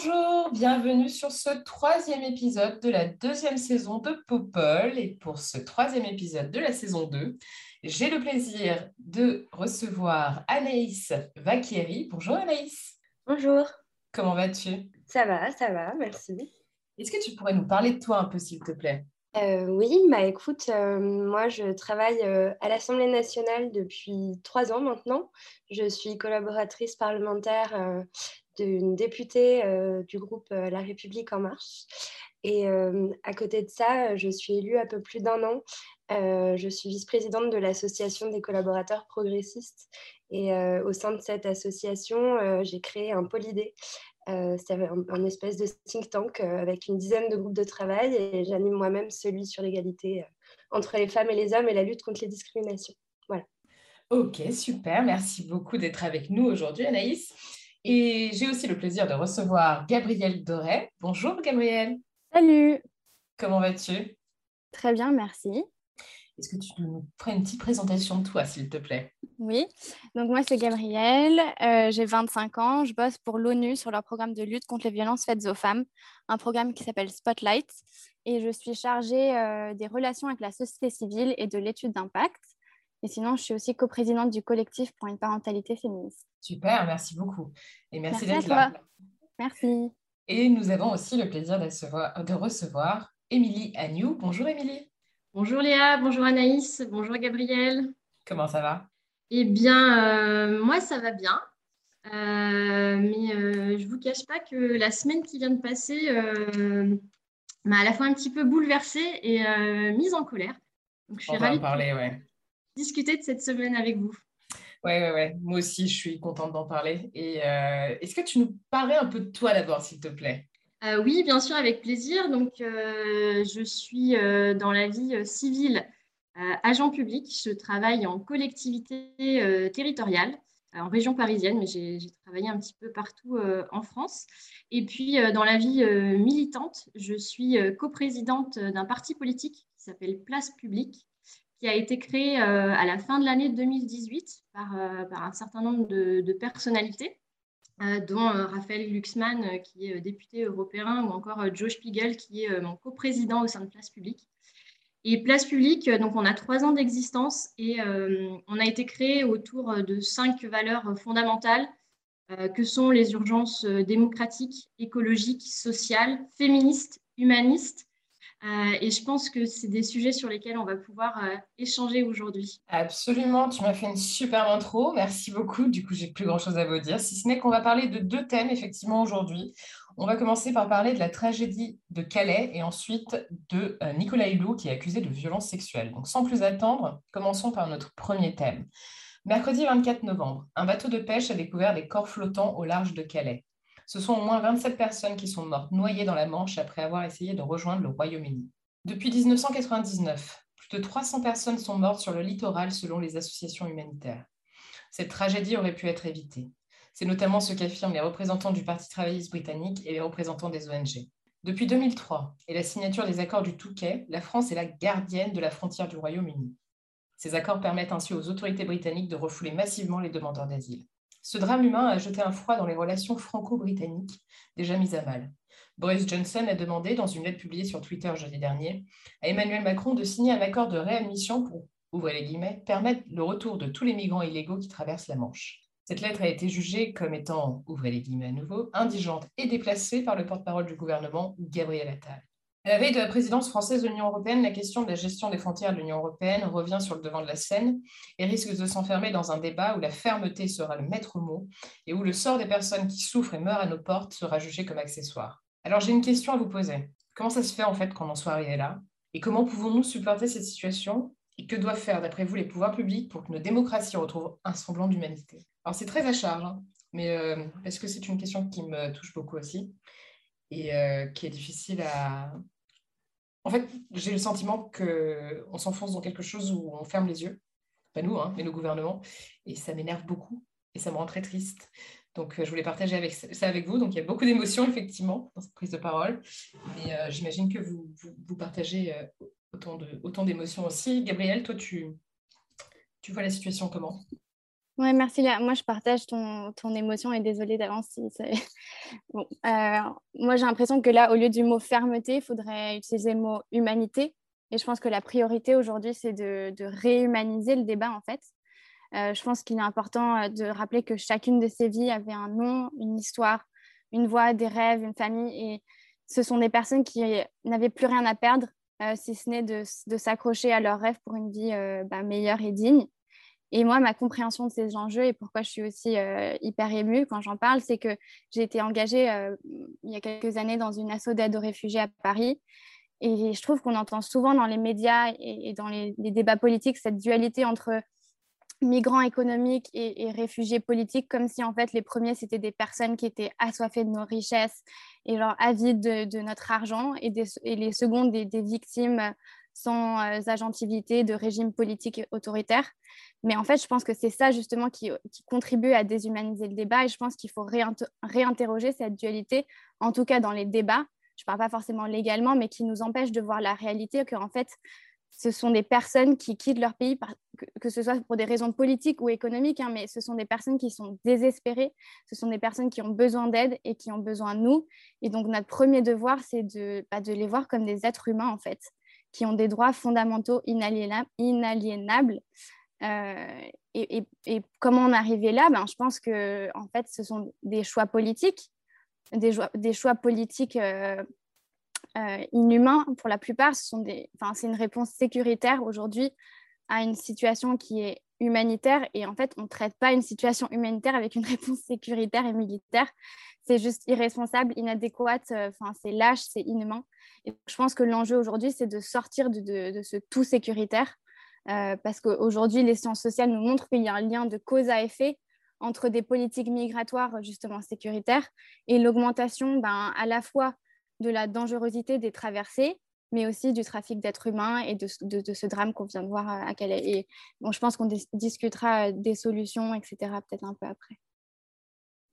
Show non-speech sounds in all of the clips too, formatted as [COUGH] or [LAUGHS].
Bonjour, bienvenue sur ce troisième épisode de la deuxième saison de Popol. Et pour ce troisième épisode de la saison 2, j'ai le plaisir de recevoir Anaïs Vacchieri. Bonjour Anaïs, Bonjour, comment vas-tu? Ça va, ça va, merci. Est-ce que tu pourrais nous parler de toi un peu, s'il te plaît? Euh, oui, bah écoute, euh, moi je travaille euh, à l'Assemblée nationale depuis trois ans maintenant. Je suis collaboratrice parlementaire d'une députée euh, du groupe euh, La République En Marche. Et euh, à côté de ça, je suis élue un peu plus d'un an. Je suis vice-présidente de l'Association des collaborateurs progressistes. Et au sein de cette association, j'ai créé un pôle idée. Euh, c'est un, un espèce de think tank avec une dizaine de groupes de travail et j'anime moi-même celui sur l'égalité entre les femmes et les hommes et la lutte contre les discriminations. Ok, super, merci beaucoup d'être avec nous aujourd'hui, Anaïs. Et j'ai aussi le plaisir de recevoir Gabrielle Doré. Bonjour Gabrielle, Salut, comment vas-tu? Très bien, merci. Est-ce que tu nous ferais une petite présentation de toi, s'il te plaît? Oui, donc moi c'est Gabrielle, euh, j'ai 25 ans, je bosse pour l'ONU sur leur programme de lutte contre les violences faites aux femmes, un programme qui s'appelle Spotlight, et je suis chargée euh, des relations avec la société civile et de l'étude d'impact. Et sinon, je suis aussi coprésidente du collectif pour une parentalité féministe. Super, merci beaucoup. Et merci, d'être là. Merci. Et nous avons aussi le plaisir de recevoir, de recevoir Émilie Agnew. Bonjour Émilie, Bonjour Léa, bonjour Anaïs, bonjour Gabriel. comment ça va? Eh bien, euh, moi ça va bien, Euh, mais euh, je ne vous cache pas que la semaine qui vient de passer euh, m'a à la fois un petit peu bouleversée et euh, mise en colère. Donc je suis On va ravie en parler, ouais. Discuter de cette semaine avec vous. Ouais, ouais, ouais. Moi aussi, je suis contente d'en parler. Et euh, est-ce que tu nous parlais un peu de toi d'abord, s'il te plaît? Euh, oui, bien sûr, avec plaisir. Donc, euh, je suis dans la vie civile agent public. Je travaille en collectivité territoriale, en région parisienne, mais j'ai travaillé un petit peu partout euh, en France. Et puis, euh, dans la vie euh, militante, je suis coprésidente d'un parti politique qui s'appelle Place Publique, qui a été créé euh, à la fin de l'année 2018 par, euh, par un certain nombre de, personnalités euh, dont Raphaël Glucksmann, qui est député européen, ou encore Joe Spiegel, qui est mon coprésident au sein de Place Publique. Et Place Publique, donc on a trois ans d'existence et on a été créé autour de cinq valeurs fondamentales que sont les urgences démocratiques, écologiques, sociales, féministes, humanistes. Euh, et je pense que c'est des sujets sur lesquels on va pouvoir euh, échanger aujourd'hui. Absolument, tu m'as fait une super intro. Merci beaucoup. Du coup, j'ai plus grand-chose à vous dire, si ce n'est qu'on va parler de deux thèmes, effectivement, aujourd'hui. On va commencer par parler de la tragédie de Calais et ensuite de euh, Nicolas Hulot qui est accusé de violence sexuelle. Donc, sans plus attendre, commençons par notre premier thème. Mercredi 24 novembre, un bateau de pêche a découvert des corps flottants au large de Calais. Ce sont au moins 27 personnes qui sont mortes noyées dans la Manche après avoir essayé de rejoindre le Royaume-Uni. Depuis 1999, plus de 300 personnes sont mortes sur le littoral selon les associations humanitaires. Cette tragédie aurait pu être évitée. C'est notamment ce qu'affirment les représentants du Parti travailliste britannique et les représentants des ONG. Depuis 2003 et la signature des accords du Touquet, la France est la gardienne de la frontière du Royaume-Uni. Ces accords permettent ainsi aux autorités britanniques de refouler massivement les demandeurs d'asile. Ce drame humain a jeté un froid dans les relations franco-britanniques déjà mises à mal. Boris Johnson a demandé, dans une lettre publiée sur Twitter jeudi dernier, à Emmanuel Macron de signer un accord de réadmission pour, ouvrez les guillemets, permettre le retour de tous les migrants illégaux qui traversent la Manche. Cette lettre a été jugée comme étant, ouvrez les guillemets à nouveau, indigente et déplacée par le porte-parole du gouvernement, Gabriel Attal. À la veille de la présidence française de l'Union européenne, la question de la gestion des frontières de l'Union européenne revient sur le devant de la scène et risque de s'enfermer dans un débat où la fermeté sera le maître mot et où le sort des personnes qui souffrent et meurent à nos portes sera jugé comme accessoire. Alors j'ai une question à vous poser. Comment ça se fait en fait qu'on en soit arrivé là Et comment pouvons-nous supporter cette situation Et que doivent faire, d'après vous, les pouvoirs publics pour que nos démocraties retrouvent un semblant d'humanité? Alors, c'est très à charge, hein, mais euh, parce que c'est une question qui me touche beaucoup aussi et euh, qui est difficile à. En fait, j'ai le sentiment qu'on s'enfonce dans quelque chose où on ferme les yeux. Pas nous, hein, mais nos gouvernements. Et ça m'énerve beaucoup et ça me rend très triste. Donc, euh, je voulais partager ça avec vous. Donc, il y a beaucoup d'émotions, effectivement, dans cette prise de parole. Mais euh, j'imagine que vous, vous, partagez autant d'émotions aussi. Gabrielle, toi, tu, tu vois la situation comment? Oui, merci. Moi, je partage ton, ton émotion et désolée d'avance si [LAUGHS] bon, moi, j'ai l'impression que là, au lieu du mot fermeté, il faudrait utiliser le mot humanité. Et je pense que la priorité aujourd'hui, c'est de, de, réhumaniser le débat, en fait. Euh, je pense qu'il est important euh, de rappeler que chacune de ces vies avait un nom, une histoire, une voix, des rêves, une famille. Et ce sont des personnes qui n'avaient plus rien à perdre, euh, si ce n'est de, s'accrocher à leurs rêves pour une vie bah, meilleure et digne. Et moi, ma compréhension de ces enjeux et pourquoi je suis aussi hyper émue quand j'en parle, c'est que j'ai été engagée il y a quelques années dans une asso d'aide aux réfugiés à Paris. Et je trouve qu'on entend souvent dans les médias et, dans les, débats politiques cette dualité entre migrants économiques et, réfugiés politiques, comme si en fait les premiers c'était des personnes qui étaient assoiffées de nos richesses et genre avides de, notre argent, et, les secondes des, victimes sans euh, agentivité de régimes politiques autoritaires. Mais en fait, je pense que c'est ça justement qui, contribue à déshumaniser le débat et je pense qu'il faut réinterroger cette dualité, en tout cas dans les débats. Je ne parle pas forcément légalement, mais qui nous empêche de voir la réalité qu'en fait, ce sont des personnes qui quittent leur pays, que, ce soit pour des raisons politiques ou économiques, hein, mais ce sont des personnes qui sont désespérées, ce sont des personnes qui ont besoin d'aide et qui ont besoin de nous. Et donc, notre premier devoir, c'est de, bah, de les voir comme des êtres humains, en fait, qui ont des droits fondamentaux inaliénables. Euh, et, comment en arriver là? Ben, Je pense que, en fait, ce sont des choix politiques, des, choix politiques euh, euh, inhumains pour la plupart. c'est une réponse sécuritaire aujourd'hui à une situation qui est humanitaire et en fait on ne traite pas une situation humanitaire avec une [LAUGHS] réponse sécuritaire et militaire. C'est juste irresponsable, inadéquate, euh, enfin c'est lâche, c'est inhumain. Et je pense que l'enjeu aujourd'hui c'est de sortir de, ce tout sécuritaire euh, parce qu'aujourd'hui les sciences sociales nous montrent qu'il y a un lien de cause à effet entre des politiques migratoires justement sécuritaires et l'augmentation ben, à la fois de la dangerosité des traversées, mais aussi du trafic d'êtres humains et de, ce drame qu'on vient de voir à Calais. Et bon, je pense qu'on discutera des solutions, etc., peut-être un peu après.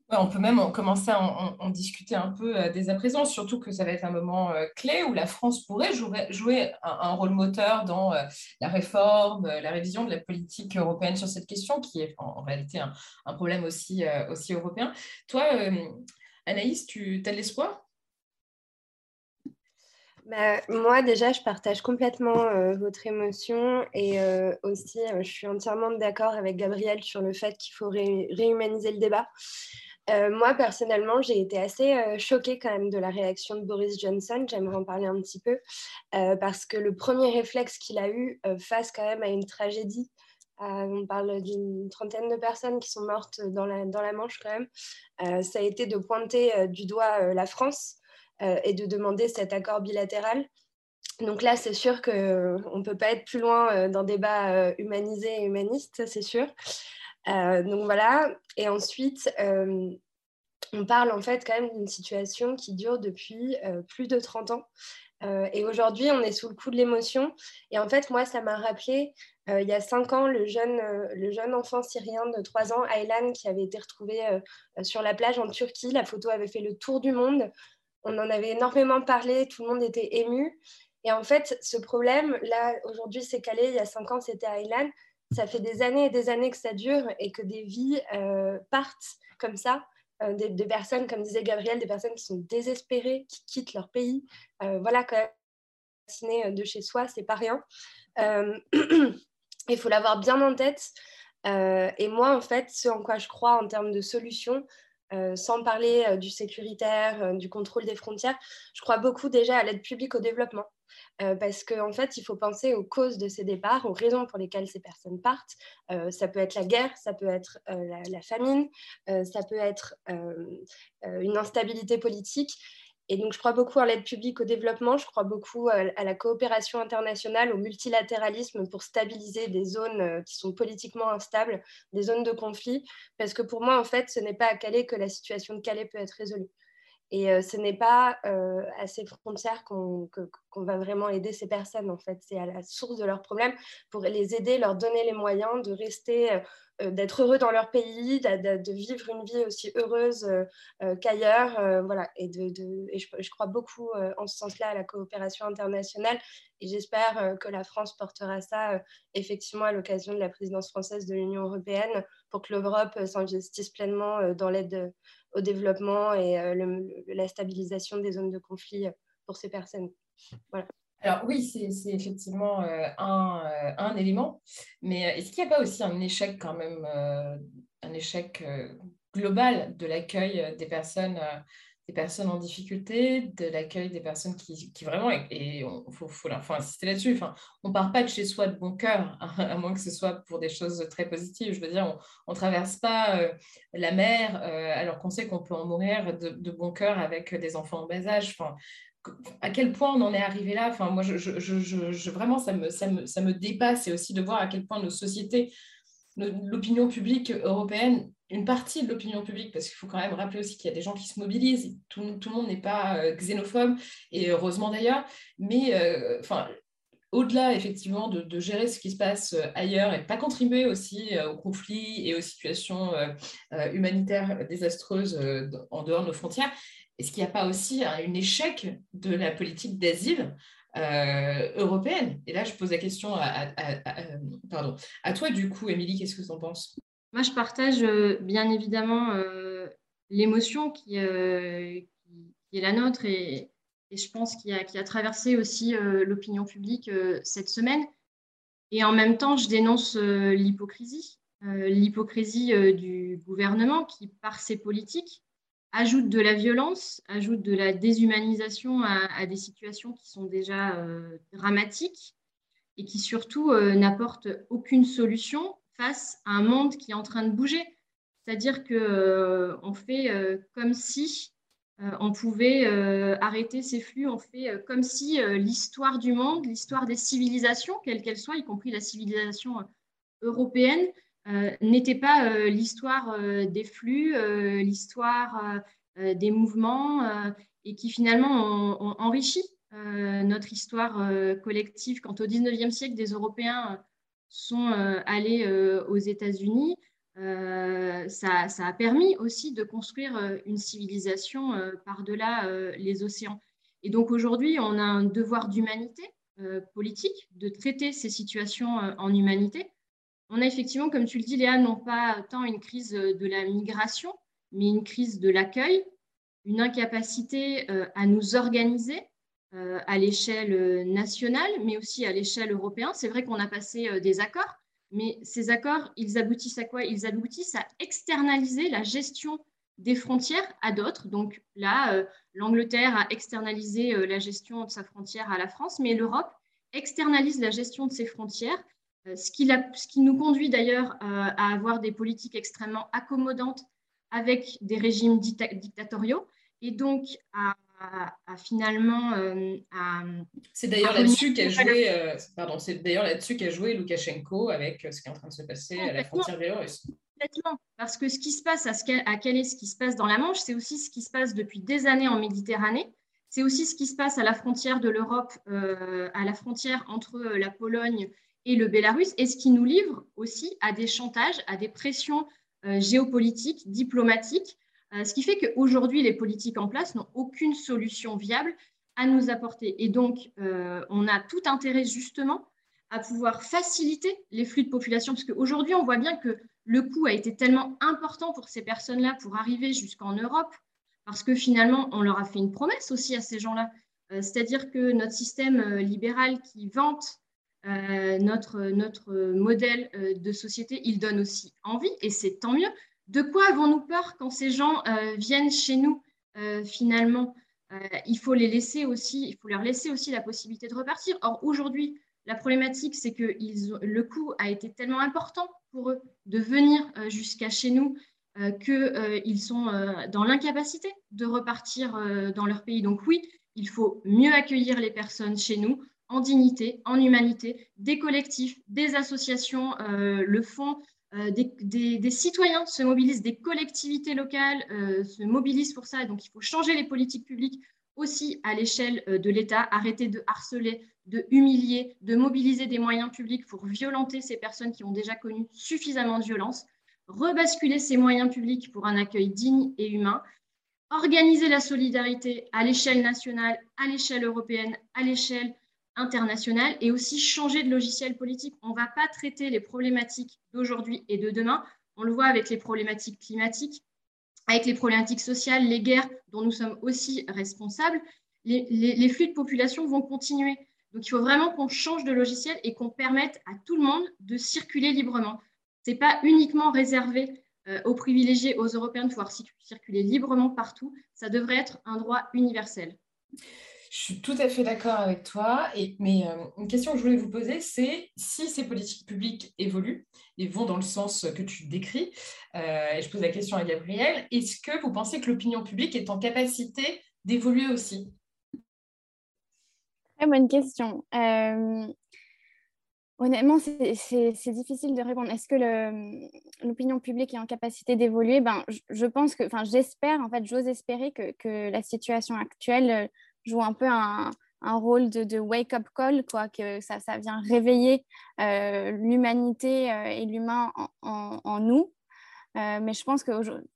on peut même commencer à en, discuter un peu euh, dès à présent, surtout que ça va être un moment euh, clé où la France pourrait jouer, un, rôle moteur dans euh, la réforme, la révision de la politique européenne sur cette question, qui est en, réalité un, problème aussi, aussi européen. Toi, Anaïs, tu as de l'espoir? Bah, moi, déjà, je partage complètement euh, votre émotion et euh, aussi, euh, je suis entièrement d'accord avec Gabriel sur le fait qu'il faut réhumaniser le débat. moi, personnellement, j'ai été assez choquée quand même de la réaction de Boris Johnson. J'aimerais en parler un petit peu parce que le premier réflexe qu'il a eu face quand même à une tragédie, on parle d'une trentaine de personnes qui sont mortes dans la, dans la Manche quand même, ça a été de pointer du doigt la France. Euh, et de demander cet accord bilatéral. Donc là, c'est sûr qu'on ne peut pas être plus loin euh, d'un débat euh, humanisé et humaniste, c'est sûr. donc voilà. Et ensuite, on parle en fait quand même d'une situation qui dure depuis plus de 30 ans. et aujourd'hui, on est sous le coup de l'émotion. Et en fait, moi, ça m'a rappelé, il y a 5 ans, le jeune, le jeune enfant syrien de 3 ans, Aylan, qui avait été retrouvé sur la plage en Turquie. La photo avait fait le tour du monde on en avait énormément parlé, tout le monde était ému. Et en fait, ce problème, là, aujourd'hui, c'est calé, il y a cinq ans, c'était à. Ça fait des années et des années que ça dure et que des vies euh, partent comme ça. Euh, des, personnes, comme disait Gabriel, des personnes qui sont désespérées, qui quittent leur pays. Euh, voilà, quand même, de chez soi, c'est pas rien. [CLEARS THROAT] Il faut l'avoir bien en tête. et moi, en fait, ce en quoi je crois en termes de solutions, euh, sans parler euh, du sécuritaire, euh, du contrôle des frontières, je crois beaucoup déjà à l'aide publique au développement. parce qu'en en fait, il faut penser aux causes de ces départs, aux raisons pour lesquelles ces personnes partent. ça peut être la guerre, ça peut être la, famine, ça peut être une instabilité politique. Et donc, je crois beaucoup en l'aide publique au développement, je crois beaucoup à, la coopération internationale, au multilatéralisme pour stabiliser des zones euh, qui sont politiquement instables, des zones de conflit, parce que pour moi, en fait, ce n'est pas à Calais que la situation de Calais peut être résolue. Et euh, ce n'est pas euh, à ces frontières qu'on va vraiment aider ces personnes, en fait. C'est à la source de leurs problèmes pour les aider, leur donner les moyens de rester d'être heureux dans leur pays, de, vivre une vie aussi heureuse euh, euh, qu'ailleurs. voilà. Et, je, crois beaucoup en ce sens-là à la coopération internationale. Et j'espère que la France portera ça effectivement à l'occasion de la présidence française de l'Union européenne pour que l'Europe s'investisse pleinement dans l'aide au développement et la stabilisation des zones de conflit pour ces personnes. Voilà. Alors oui, c'est effectivement euh, euh, un, élément, mais euh, est-ce qu'il n'y a pas aussi un échec quand même, un échec global de l'accueil des personnes des personnes en difficulté, de l'accueil des personnes qui, vraiment, et il faut, insister là-dessus, on ne part pas de chez soi de bon cœur, [LAUGHS] à moins que ce soit pour des choses très positives. Je veux dire, on ne traverse pas la mer alors qu'on sait qu'on peut en mourir de, bon cœur avec des enfants en bas âge. À quel point on en est arrivé là. Enfin, moi, je, vraiment, ça me, ça, me, ça me dépasse. Et aussi de voir à quel point nos sociétés, l'opinion publique européenne, une partie de l'opinion publique, parce qu'il faut quand même rappeler aussi qu'il y a des gens qui se mobilisent, tout, le monde n'est pas euh, xénophobe, et heureusement d'ailleurs, mais euh, enfin, au-delà effectivement de, gérer ce qui se passe euh, ailleurs et pas contribuer aussi aux conflits et aux situations humanitaires désastreuses en dehors de nos frontières, est-ce qu'il n'y a pas aussi un, échec de la politique d'asile euh, européenne? Et là, je pose la question à, à toi, du coup, Émilie, qu'est-ce que tu en penses? Moi, je partage euh, bien évidemment euh, l'émotion qui, qui, est la nôtre et, je pense qu'il a, a, traversé aussi l'opinion publique cette semaine. Et en même temps, je dénonce l'hypocrisie, l'hypocrisie du gouvernement qui, par ses politiques, ajoute de la violence, ajoute de la déshumanisation à, des situations qui sont déjà euh, dramatiques et qui surtout euh, n'apportent aucune solution face à un monde qui est en train de bouger. C'est-à-dire qu'on euh, fait comme si on pouvait arrêter ces flux, on fait comme si l'histoire du monde, l'histoire des civilisations, quelles qu'elles soient, y compris la civilisation européenne, n'était pas euh, l'histoire euh, des flux, l'histoire des mouvements, et qui finalement ont, enrichi notre histoire collective. Quand au 19e siècle, des Européens sont allés aux États-Unis, ça, a permis aussi de construire une civilisation par-delà les océans. Et donc aujourd'hui, on a un devoir d'humanité politique, de traiter ces situations en humanité, on a effectivement, comme tu le dis, Léa, non pas tant une crise de la migration, mais une crise de l'accueil, une incapacité euh, à nous organiser euh, à l'échelle nationale, mais aussi à l'échelle européenne. C'est vrai qu'on a passé euh, des accords, mais ces accords, ils aboutissent à quoi? Ils aboutissent à externaliser la gestion des frontières à d'autres. Donc là, l'Angleterre a externalisé la gestion de sa frontière à la France, mais l'Europe externalise la gestion de ses frontières euh, ce qui, ce qui, nous conduit d'ailleurs euh, à avoir des politiques extrêmement accommodantes avec des régimes dictatoriaux et donc à, finalement euh, c'est d'ailleurs là-dessus qu'a joué pardon c'est d'ailleurs là-dessus qu'a joué Loukachenko avec ce qui est en train de se passer à la frontière biélorusse. Complètement, parce que ce qui se passe à, ce à est ce qui se passe dans la Manche, c'est aussi ce qui se passe depuis des années en Méditerranée. C'est aussi ce qui se passe à la frontière de l'Europe, à la frontière entre la Pologne et le Bélarus, et ce qui nous livre aussi à des chantages, à des pressions euh, géopolitiques, diplomatiques, euh, ce qui fait qu'aujourd'hui, les politiques en place n'ont aucune solution viable à nous apporter. Et donc, euh, on a tout intérêt justement à pouvoir faciliter les flux de population, parce qu'aujourd'hui, on voit bien que le coût a été tellement important pour ces personnes-là pour arriver jusqu'en Europe, parce que finalement, on leur a fait une promesse aussi à ces gens-là. C'est-à-dire que notre système libéral qui vante euh, notre, notre modèle euh, de société, il donne aussi envie, et c'est tant mieux. De quoi avons-nous peur quand ces gens euh, viennent chez nous finalement? Il faut les laisser aussi, il faut leur laisser aussi la possibilité de repartir. Or aujourd'hui, la problématique, c'est que le coût a été tellement important pour eux de venir jusqu'à chez nous qu'ils sont dans l'incapacité de repartir dans leur pays. Donc oui, il faut mieux accueillir les personnes chez nous en dignité, en humanité. Des collectifs, des associations le font. des, citoyens se mobilisent, des collectivités locales se mobilisent pour ça. Donc, il faut changer les politiques publiques aussi à l'échelle de l'État, arrêter de harceler, de humilier, de mobiliser des moyens publics pour violenter ces personnes qui ont déjà connu suffisamment de violence, rebasculer ces moyens publics pour un accueil digne et humain, organiser la solidarité à l'échelle nationale, à l'échelle européenne, à l'échelle internationale et aussi changer de logiciel politique. On ne va pas traiter les problématiques d'aujourd'hui et de demain. On le voit avec les problématiques climatiques, avec les problématiques sociales, les guerres dont nous sommes aussi responsables. Les, les flux de population vont continuer. Donc, il faut vraiment qu'on change de logiciel et qu'on permette à tout le monde de circuler librement. Ce n'est pas uniquement réservé euh, aux privilégiés, aux Européens de pouvoir circuler librement partout. Ça devrait être un droit universel. Je suis tout à fait d'accord avec toi. Mais euh, une question que je voulais vous poser, c'est si ces politiques publiques évoluent et vont dans le sens que tu décris, euh, et je pose la question à Gabriel, est-ce que vous pensez que l'opinion publique est en capacité d'évoluer aussi? Très bonne question. Euh, honnêtement, c'est difficile de répondre. Est-ce que l'opinion publique est en capacité d'évoluer? Ben, je, pense que, enfin, j'espère, en fait, j'ose espérer que, la situation actuelle joue un peu un, un rôle de, wake-up call, quoi, que ça, ça vient réveiller euh, l'humanité et l'humain en, en, nous. mais je pense que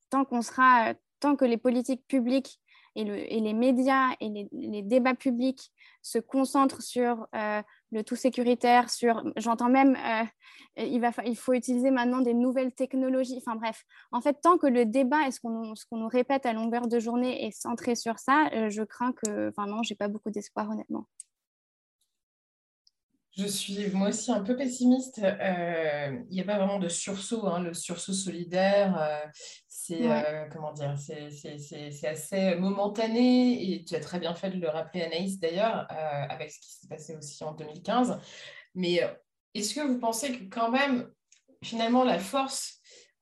tant qu'on sera, tant que les politiques publiques et, le, et les médias et les, débats publics se concentrent sur euh, le tout sécuritaire, sur, j'entends même, euh, il, va, il faut utiliser maintenant des nouvelles technologies. Enfin bref, en fait, tant que le débat et ce qu'on qu'on nous répète à longueur de journée est centré sur ça, euh, je crains que, enfin non, j'ai pas beaucoup d'espoir honnêtement. Je suis moi aussi un peu pessimiste. Il n'y a pas vraiment de sursaut, hein, le sursaut solidaire. C'est euh, comment dire, c'est assez momentané et tu as très bien fait de le rappeler Anaïs d'ailleurs euh, avec ce qui s'est passé aussi en 2015. Mais euh, est-ce que vous pensez que quand même finalement la force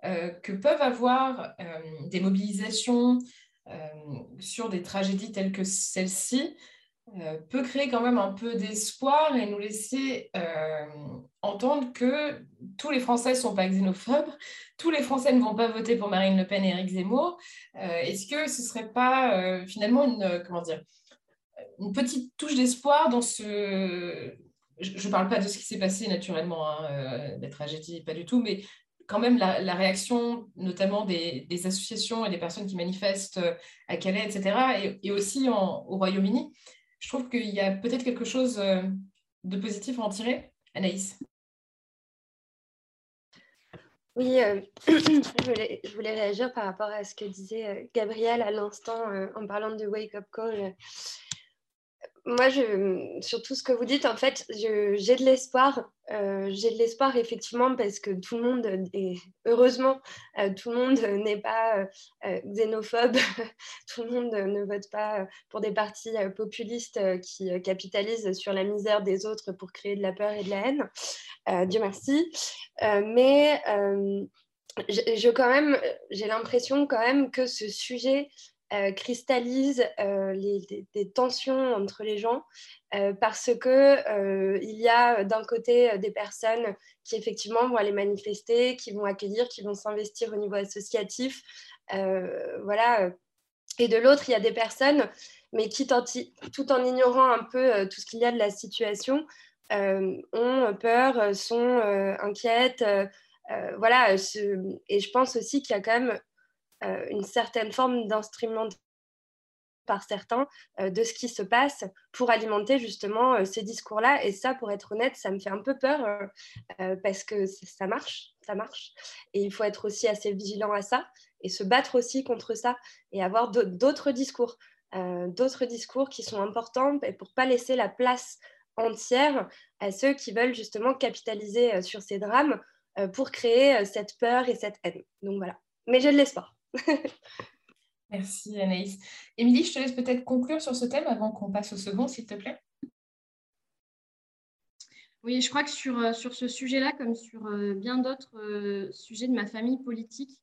que peuvent avoir des mobilisations sur des tragédies telles que celle-ci euh, peut créer quand même un peu d'espoir et nous laisser euh, entendre que tous les Français ne sont pas xénophobes, tous les Français ne vont pas voter pour Marine Le Pen et Éric Zemmour. Euh, est-ce que ce ne serait pas finalement une, comment dire, une petite touche d'espoir dans ce... Je ne parle pas de ce qui s'est passé naturellement, hein, tragédies, pas du tout, mais quand même la, réaction notamment des, associations et des personnes qui manifestent à Calais, etc., et, aussi au Royaume-Uni je trouve qu'il y a peut-être quelque chose euh, de positif à en tirer. Anaïs oui, euh, [CLEARS THROAT] je, voulais, réagir par rapport à ce que disait euh, Gabriel à l'instant en parlant de Wake Up Call moi, je, sur tout ce que vous dites, en fait, j'ai de l'espoir. Euh, j'ai de l'espoir, effectivement, parce que tout le monde, et heureusement, euh, tout le monde [LAUGHS] n'est pas euh, xénophobe. [LAUGHS] tout le monde ne vote pas pour des partis populistes qui capitalisent sur la misère des autres pour créer de la peur et de la haine. Dieu merci. mais je, quand même, j'ai l'impression quand même que ce sujet euh, cristallise euh, les, des, tensions entre les gens euh, parce que il y a d'un côté des personnes qui effectivement vont aller manifester, qui vont accueillir, qui vont s'investir au niveau associatif, voilà. Et de l'autre, il y a des personnes, mais qui, tout en ignorant un peu tout ce qu'il y a de la situation, ont peur, sont inquiètes. voilà, et je pense aussi qu'il y a quand même euh, une certaine forme d'instrument par certains euh, de ce qui se passe pour alimenter justement euh, ces discours-là. Et ça, pour être honnête, ça me fait un peu peur parce que ça marche, ça marche. Et il faut être aussi assez vigilant à ça et se battre aussi contre ça et avoir d'autres discours, d'autres discours qui sont importants pour pas laisser la place entière à ceux qui veulent justement capitaliser sur ces drames pour créer cette peur et cette haine. Donc voilà. Mais j'ai de l'espoir. [LAUGHS] Merci Anaïs. Émilie, je te laisse peut-être conclure sur ce thème avant qu'on passe au second, s'il te plaît. Oui, je crois que sur, euh, sur ce sujet-là, comme sur euh, bien d'autres euh, sujets de ma famille politique,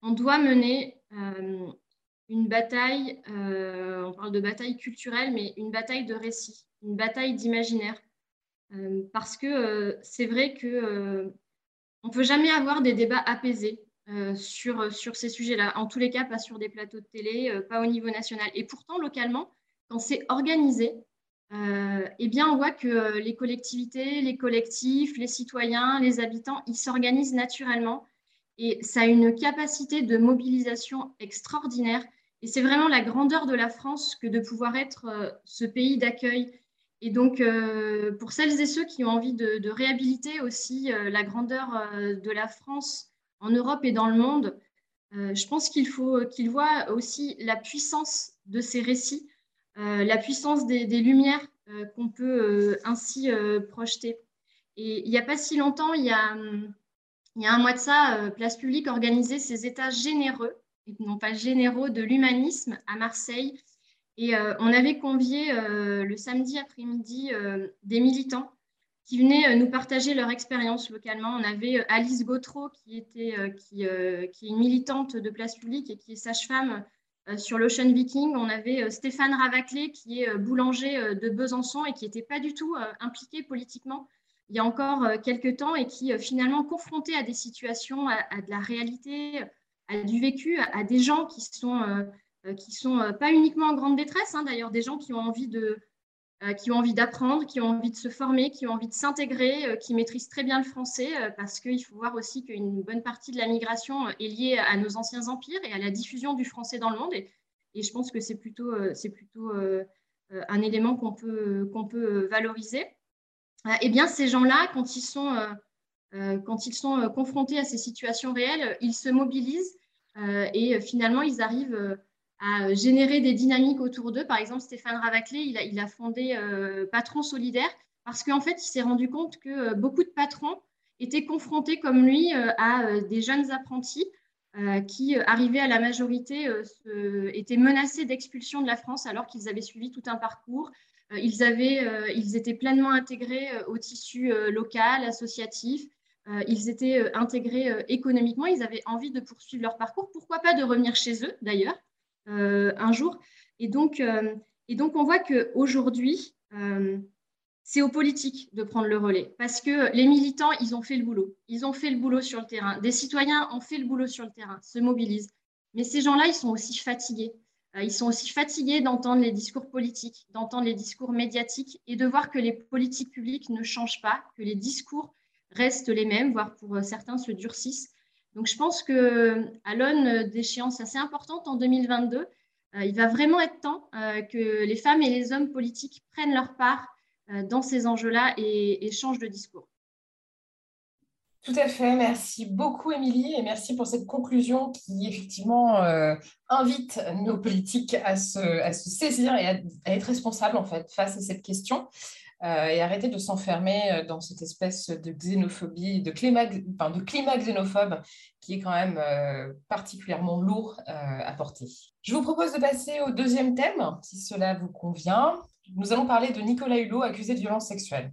on doit mener une bataille, on parle de bataille culturelle, mais une bataille de récit, une bataille d'imaginaire. parce que c'est vrai que on ne peut jamais avoir des débats apaisés sur, sur ces sujets-là. En tous les cas, pas sur des plateaux de télé, pas au niveau national. Et pourtant, localement, quand c'est organisé, euh, eh bien, on voit que euh, les collectivités, les collectifs, les citoyens, les habitants, ils s'organisent naturellement et ça a une capacité de mobilisation extraordinaire. Et c'est vraiment la grandeur de la France que de pouvoir être euh, ce pays d'accueil. Et donc, pour celles et ceux qui ont envie de, réhabiliter aussi la grandeur de la France en Europe et dans le monde, je pense qu'il faut qu'ils voient aussi la puissance de ces récits euh, la puissance des, lumières euh, qu'on peut euh, ainsi projeter. Et il n'y a pas si longtemps, il y a, a un mois de ça, Place Publique organisait ses états généreux, et non pas généraux, de l'humanisme à Marseille. Et on avait convié le samedi après-midi des militants qui venaient nous partager leur expérience localement. On avait Alice Gautreau, qui, était, qui, qui, est une militante de Place Publique et qui est sage-femme euh, sur l'Ocean Viking, on avait euh, Stéphane Ravaclé, qui est euh, boulanger de Besançon et qui n'était pas du tout impliqué politiquement il y a encore quelques temps et qui finalement confronté à des situations, à, de la réalité, à du vécu, à, des gens qui sont, qui sont pas uniquement en grande détresse, hein, d'ailleurs des gens qui ont envie de, euh, qui ont envie d'apprendre, qui ont envie de se former, qui ont envie de s'intégrer, euh, qui maîtrisent très bien le français, euh, parce qu'il faut voir aussi qu'une bonne partie de la migration est liée à nos anciens empires et à la diffusion du français dans le monde. Et, je pense que c'est plutôt, un élément qu'on peut, valoriser. Eh bien, ces gens-là, quand ils sont confrontés à ces situations réelles, ils se mobilisent et finalement, ils arrivent à générer des dynamiques autour d'eux. Par exemple, Stéphane Ravaclé, il a, fondé euh, Patron Solidaire parce qu'en fait, il s'est rendu compte que euh, beaucoup de patrons étaient confrontés comme lui euh, à des jeunes apprentis qui, arrivés à la majorité, étaient menacés d'expulsion de la France alors qu'ils avaient suivi tout un parcours. ils, avaient, ils étaient pleinement intégrés au tissu local, associatif. ils étaient intégrés économiquement. Ils avaient envie de poursuivre leur parcours. Pourquoi pas de revenir chez eux, d'ailleurs? euh, un jour. Et donc, euh, et donc, on voit qu'aujourd'hui, euh, c'est aux politiques de prendre le relais parce que les militants, ils ont fait le boulot. Ils ont fait le boulot sur le terrain. Des citoyens ont fait le boulot sur le terrain, se mobilisent. Mais ces gens-là, ils sont aussi fatigués. Ils sont aussi fatigués d'entendre les discours politiques, d'entendre les discours médiatiques et de voir que les politiques publiques ne changent pas, que les discours restent les mêmes, voire pour certains se durcissent. Donc, je pense qu'à l'aune d'échéances assez importantes en 2022, euh, il va vraiment être temps euh, que les femmes et les hommes politiques prennent leur part euh, dans ces enjeux-là et, changent de discours. Tout à fait, merci beaucoup Émilie et merci pour cette conclusion qui effectivement invite nos politiques à se, à se saisir et à, à, être responsables en fait face à cette question. Euh, et arrêter de s'enfermer euh, dans cette espèce de xénophobie, de climat, de climat xénophobe qui est quand même euh, particulièrement lourd à porter. Je vous propose de passer au deuxième thème, si cela vous convient. Nous allons parler de Nicolas Hulot, accusé de violence sexuelle.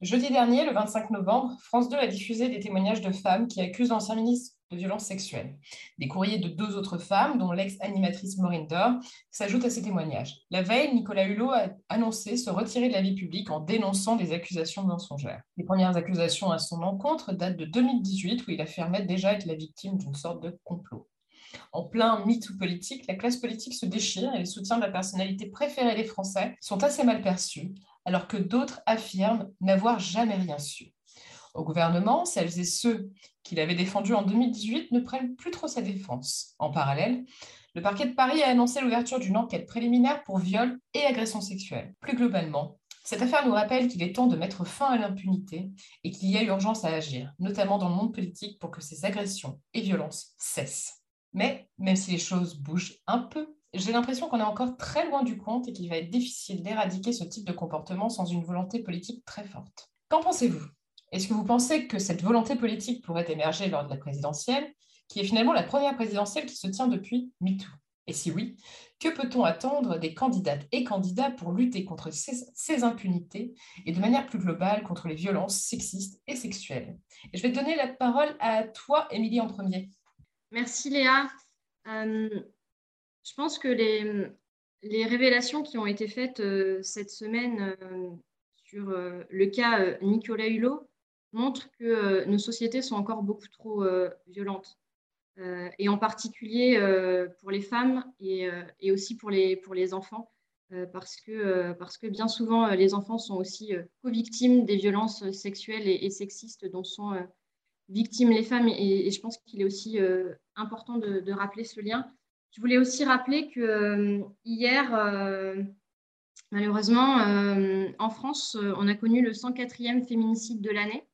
Jeudi dernier, le 25 novembre, France 2 a diffusé des témoignages de femmes qui accusent l'ancien ministre de violences sexuelles. Des courriers de deux autres femmes, dont l'ex-animatrice Maureen Dor, s'ajoutent à ces témoignages. La veille, Nicolas Hulot a annoncé se retirer de la vie publique en dénonçant des accusations mensongères. Les premières accusations à son encontre datent de 2018, où il affirmait déjà être la victime d'une sorte de complot. En plein MeToo politique, la classe politique se déchire et les soutiens de la personnalité préférée des Français sont assez mal perçus, alors que d'autres affirment n'avoir jamais rien su. Au gouvernement, celles et ceux qui l'avaient défendu en 2018 ne prennent plus trop sa défense. En parallèle, le parquet de Paris a annoncé l'ouverture d'une enquête préliminaire pour viol et agression sexuelle. Plus globalement, cette affaire nous rappelle qu'il est temps de mettre fin à l'impunité et qu'il y a urgence à agir, notamment dans le monde politique, pour que ces agressions et violences cessent. Mais même si les choses bougent un peu, j'ai l'impression qu'on est encore très loin du compte et qu'il va être difficile d'éradiquer ce type de comportement sans une volonté politique très forte. Qu'en pensez-vous? Est-ce que vous pensez que cette volonté politique pourrait émerger lors de la présidentielle, qui est finalement la première présidentielle qui se tient depuis MeToo? Et si oui, que peut-on attendre des candidates et candidats pour lutter contre ces, impunités et de manière plus globale contre les violences sexistes et sexuelles? Je vais donner la parole à toi, Émilie, en premier. Merci Léa. je pense que les, les, révélations qui ont été faites cette semaine sur le cas Nicolas Hulot montrent que nos sociétés sont encore beaucoup trop violentes. Euh, et en particulier euh, pour les femmes et, euh, aussi pour les, pour les enfants, parce, que, parce que bien souvent, les enfants sont aussi co-victimes des violences sexuelles et, sexistes dont sont victimes les femmes. Et, je pense qu'il est aussi important de, de, rappeler ce lien. Je voulais aussi rappeler que hier, malheureusement, en France, on a connu le 104e féminicide de l'année.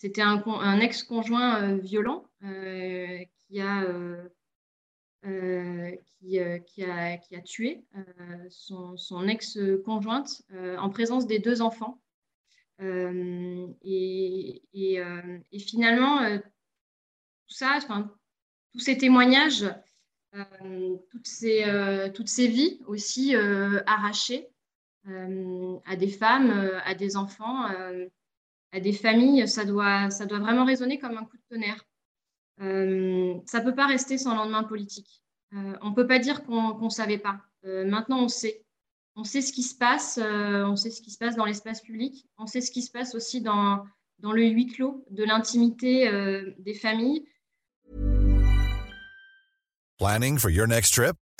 C'était un, ex-conjoint euh, violent euh, qui a, euh, qui, a, qui, a, tué son, ex-conjointe en présence des deux enfants. Et, finalement, tout ça, tous ces témoignages, toutes, ces, toutes ces vies aussi arrachées à des femmes, à des enfants, à des familles, ça doit, ça doit vraiment résonner comme un coup de tonnerre. Euh, ça ne peut pas rester sans lendemain politique. Euh, on ne peut pas dire qu'on ne savait pas. Euh, maintenant, on sait. On sait ce qui se passe. on sait ce qui se passe dans l'espace public. On sait ce qui se passe aussi dans, dans le huis clos de l'intimité des familles. Planning for your next trip?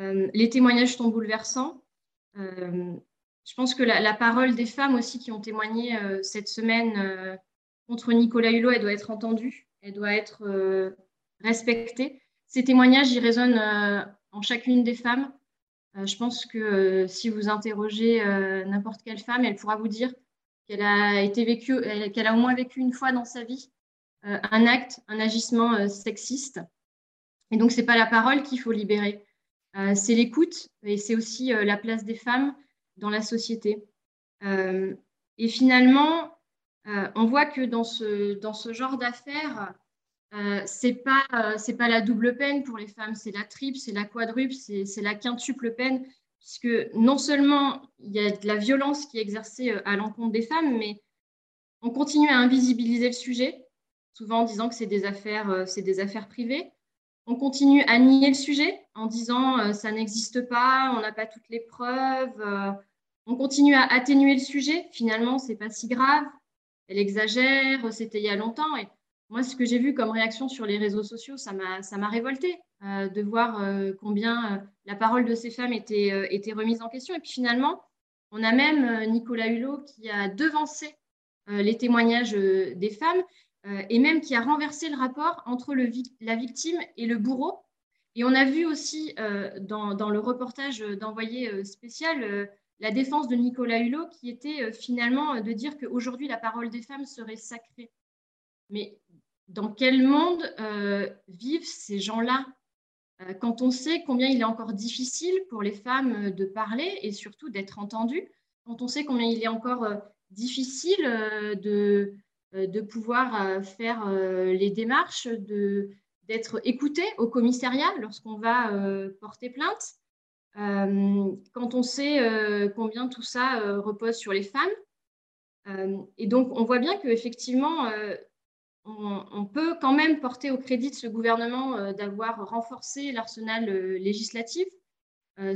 Euh, les témoignages sont bouleversants. Euh, je pense que la, parole des femmes aussi qui ont témoigné euh, cette semaine contre Nicolas Hulot, elle doit être entendue, elle doit être respectée. Ces témoignages, ils résonnent en chacune des femmes. je pense que si vous interrogez n'importe quelle femme, elle pourra vous dire qu'elle a été vécue, qu'elle a au moins vécu une fois dans sa vie un acte, un agissement sexiste. Et donc, ce n'est pas la parole qu'il faut libérer. Euh, c'est l'écoute et c'est aussi euh, la place des femmes dans la société. Euh, et finalement, on voit que dans ce, genre d'affaires, euh, c'est pas la double peine pour les femmes, c'est la triple, c'est la quadruple, c'est la quintuple peine, puisque non seulement il y a de la violence qui est exercée à l'encontre des femmes, mais on continue à invisibiliser le sujet, souvent en disant que c'est c'est des affaires privées. On continue à nier le sujet en disant euh, ça n'existe pas, on n'a pas toutes les preuves. Euh, on continue à atténuer le sujet. Finalement, c'est pas si grave. Elle exagère, c'était il y a longtemps. Et moi, ce que j'ai vu comme réaction sur les réseaux sociaux, ça m'a révolté euh, de voir combien la parole de ces femmes était, était remise en question. Et puis finalement, on a même Nicolas Hulot qui a devancé les témoignages des femmes et même qui a renversé le rapport entre la victime et le bourreau. Et on a vu aussi euh, dans, le reportage d'envoyé euh, spécial la défense de Nicolas Hulot qui était finalement de dire qu'aujourd'hui la parole des femmes serait sacrée. Mais dans quel monde vivent ces gens-là? Quand on sait combien il est encore difficile pour les femmes de parler et surtout d'être entendues, quand on sait combien il est encore difficile de, euh, de pouvoir euh, faire euh, les démarches, d'être écouté au commissariat lorsqu'on va porter plainte. quand on sait combien tout ça repose sur les femmes. et donc, on voit bien qu'effectivement, on, on, peut quand même porter au crédit de ce gouvernement d'avoir renforcé l'arsenal législatif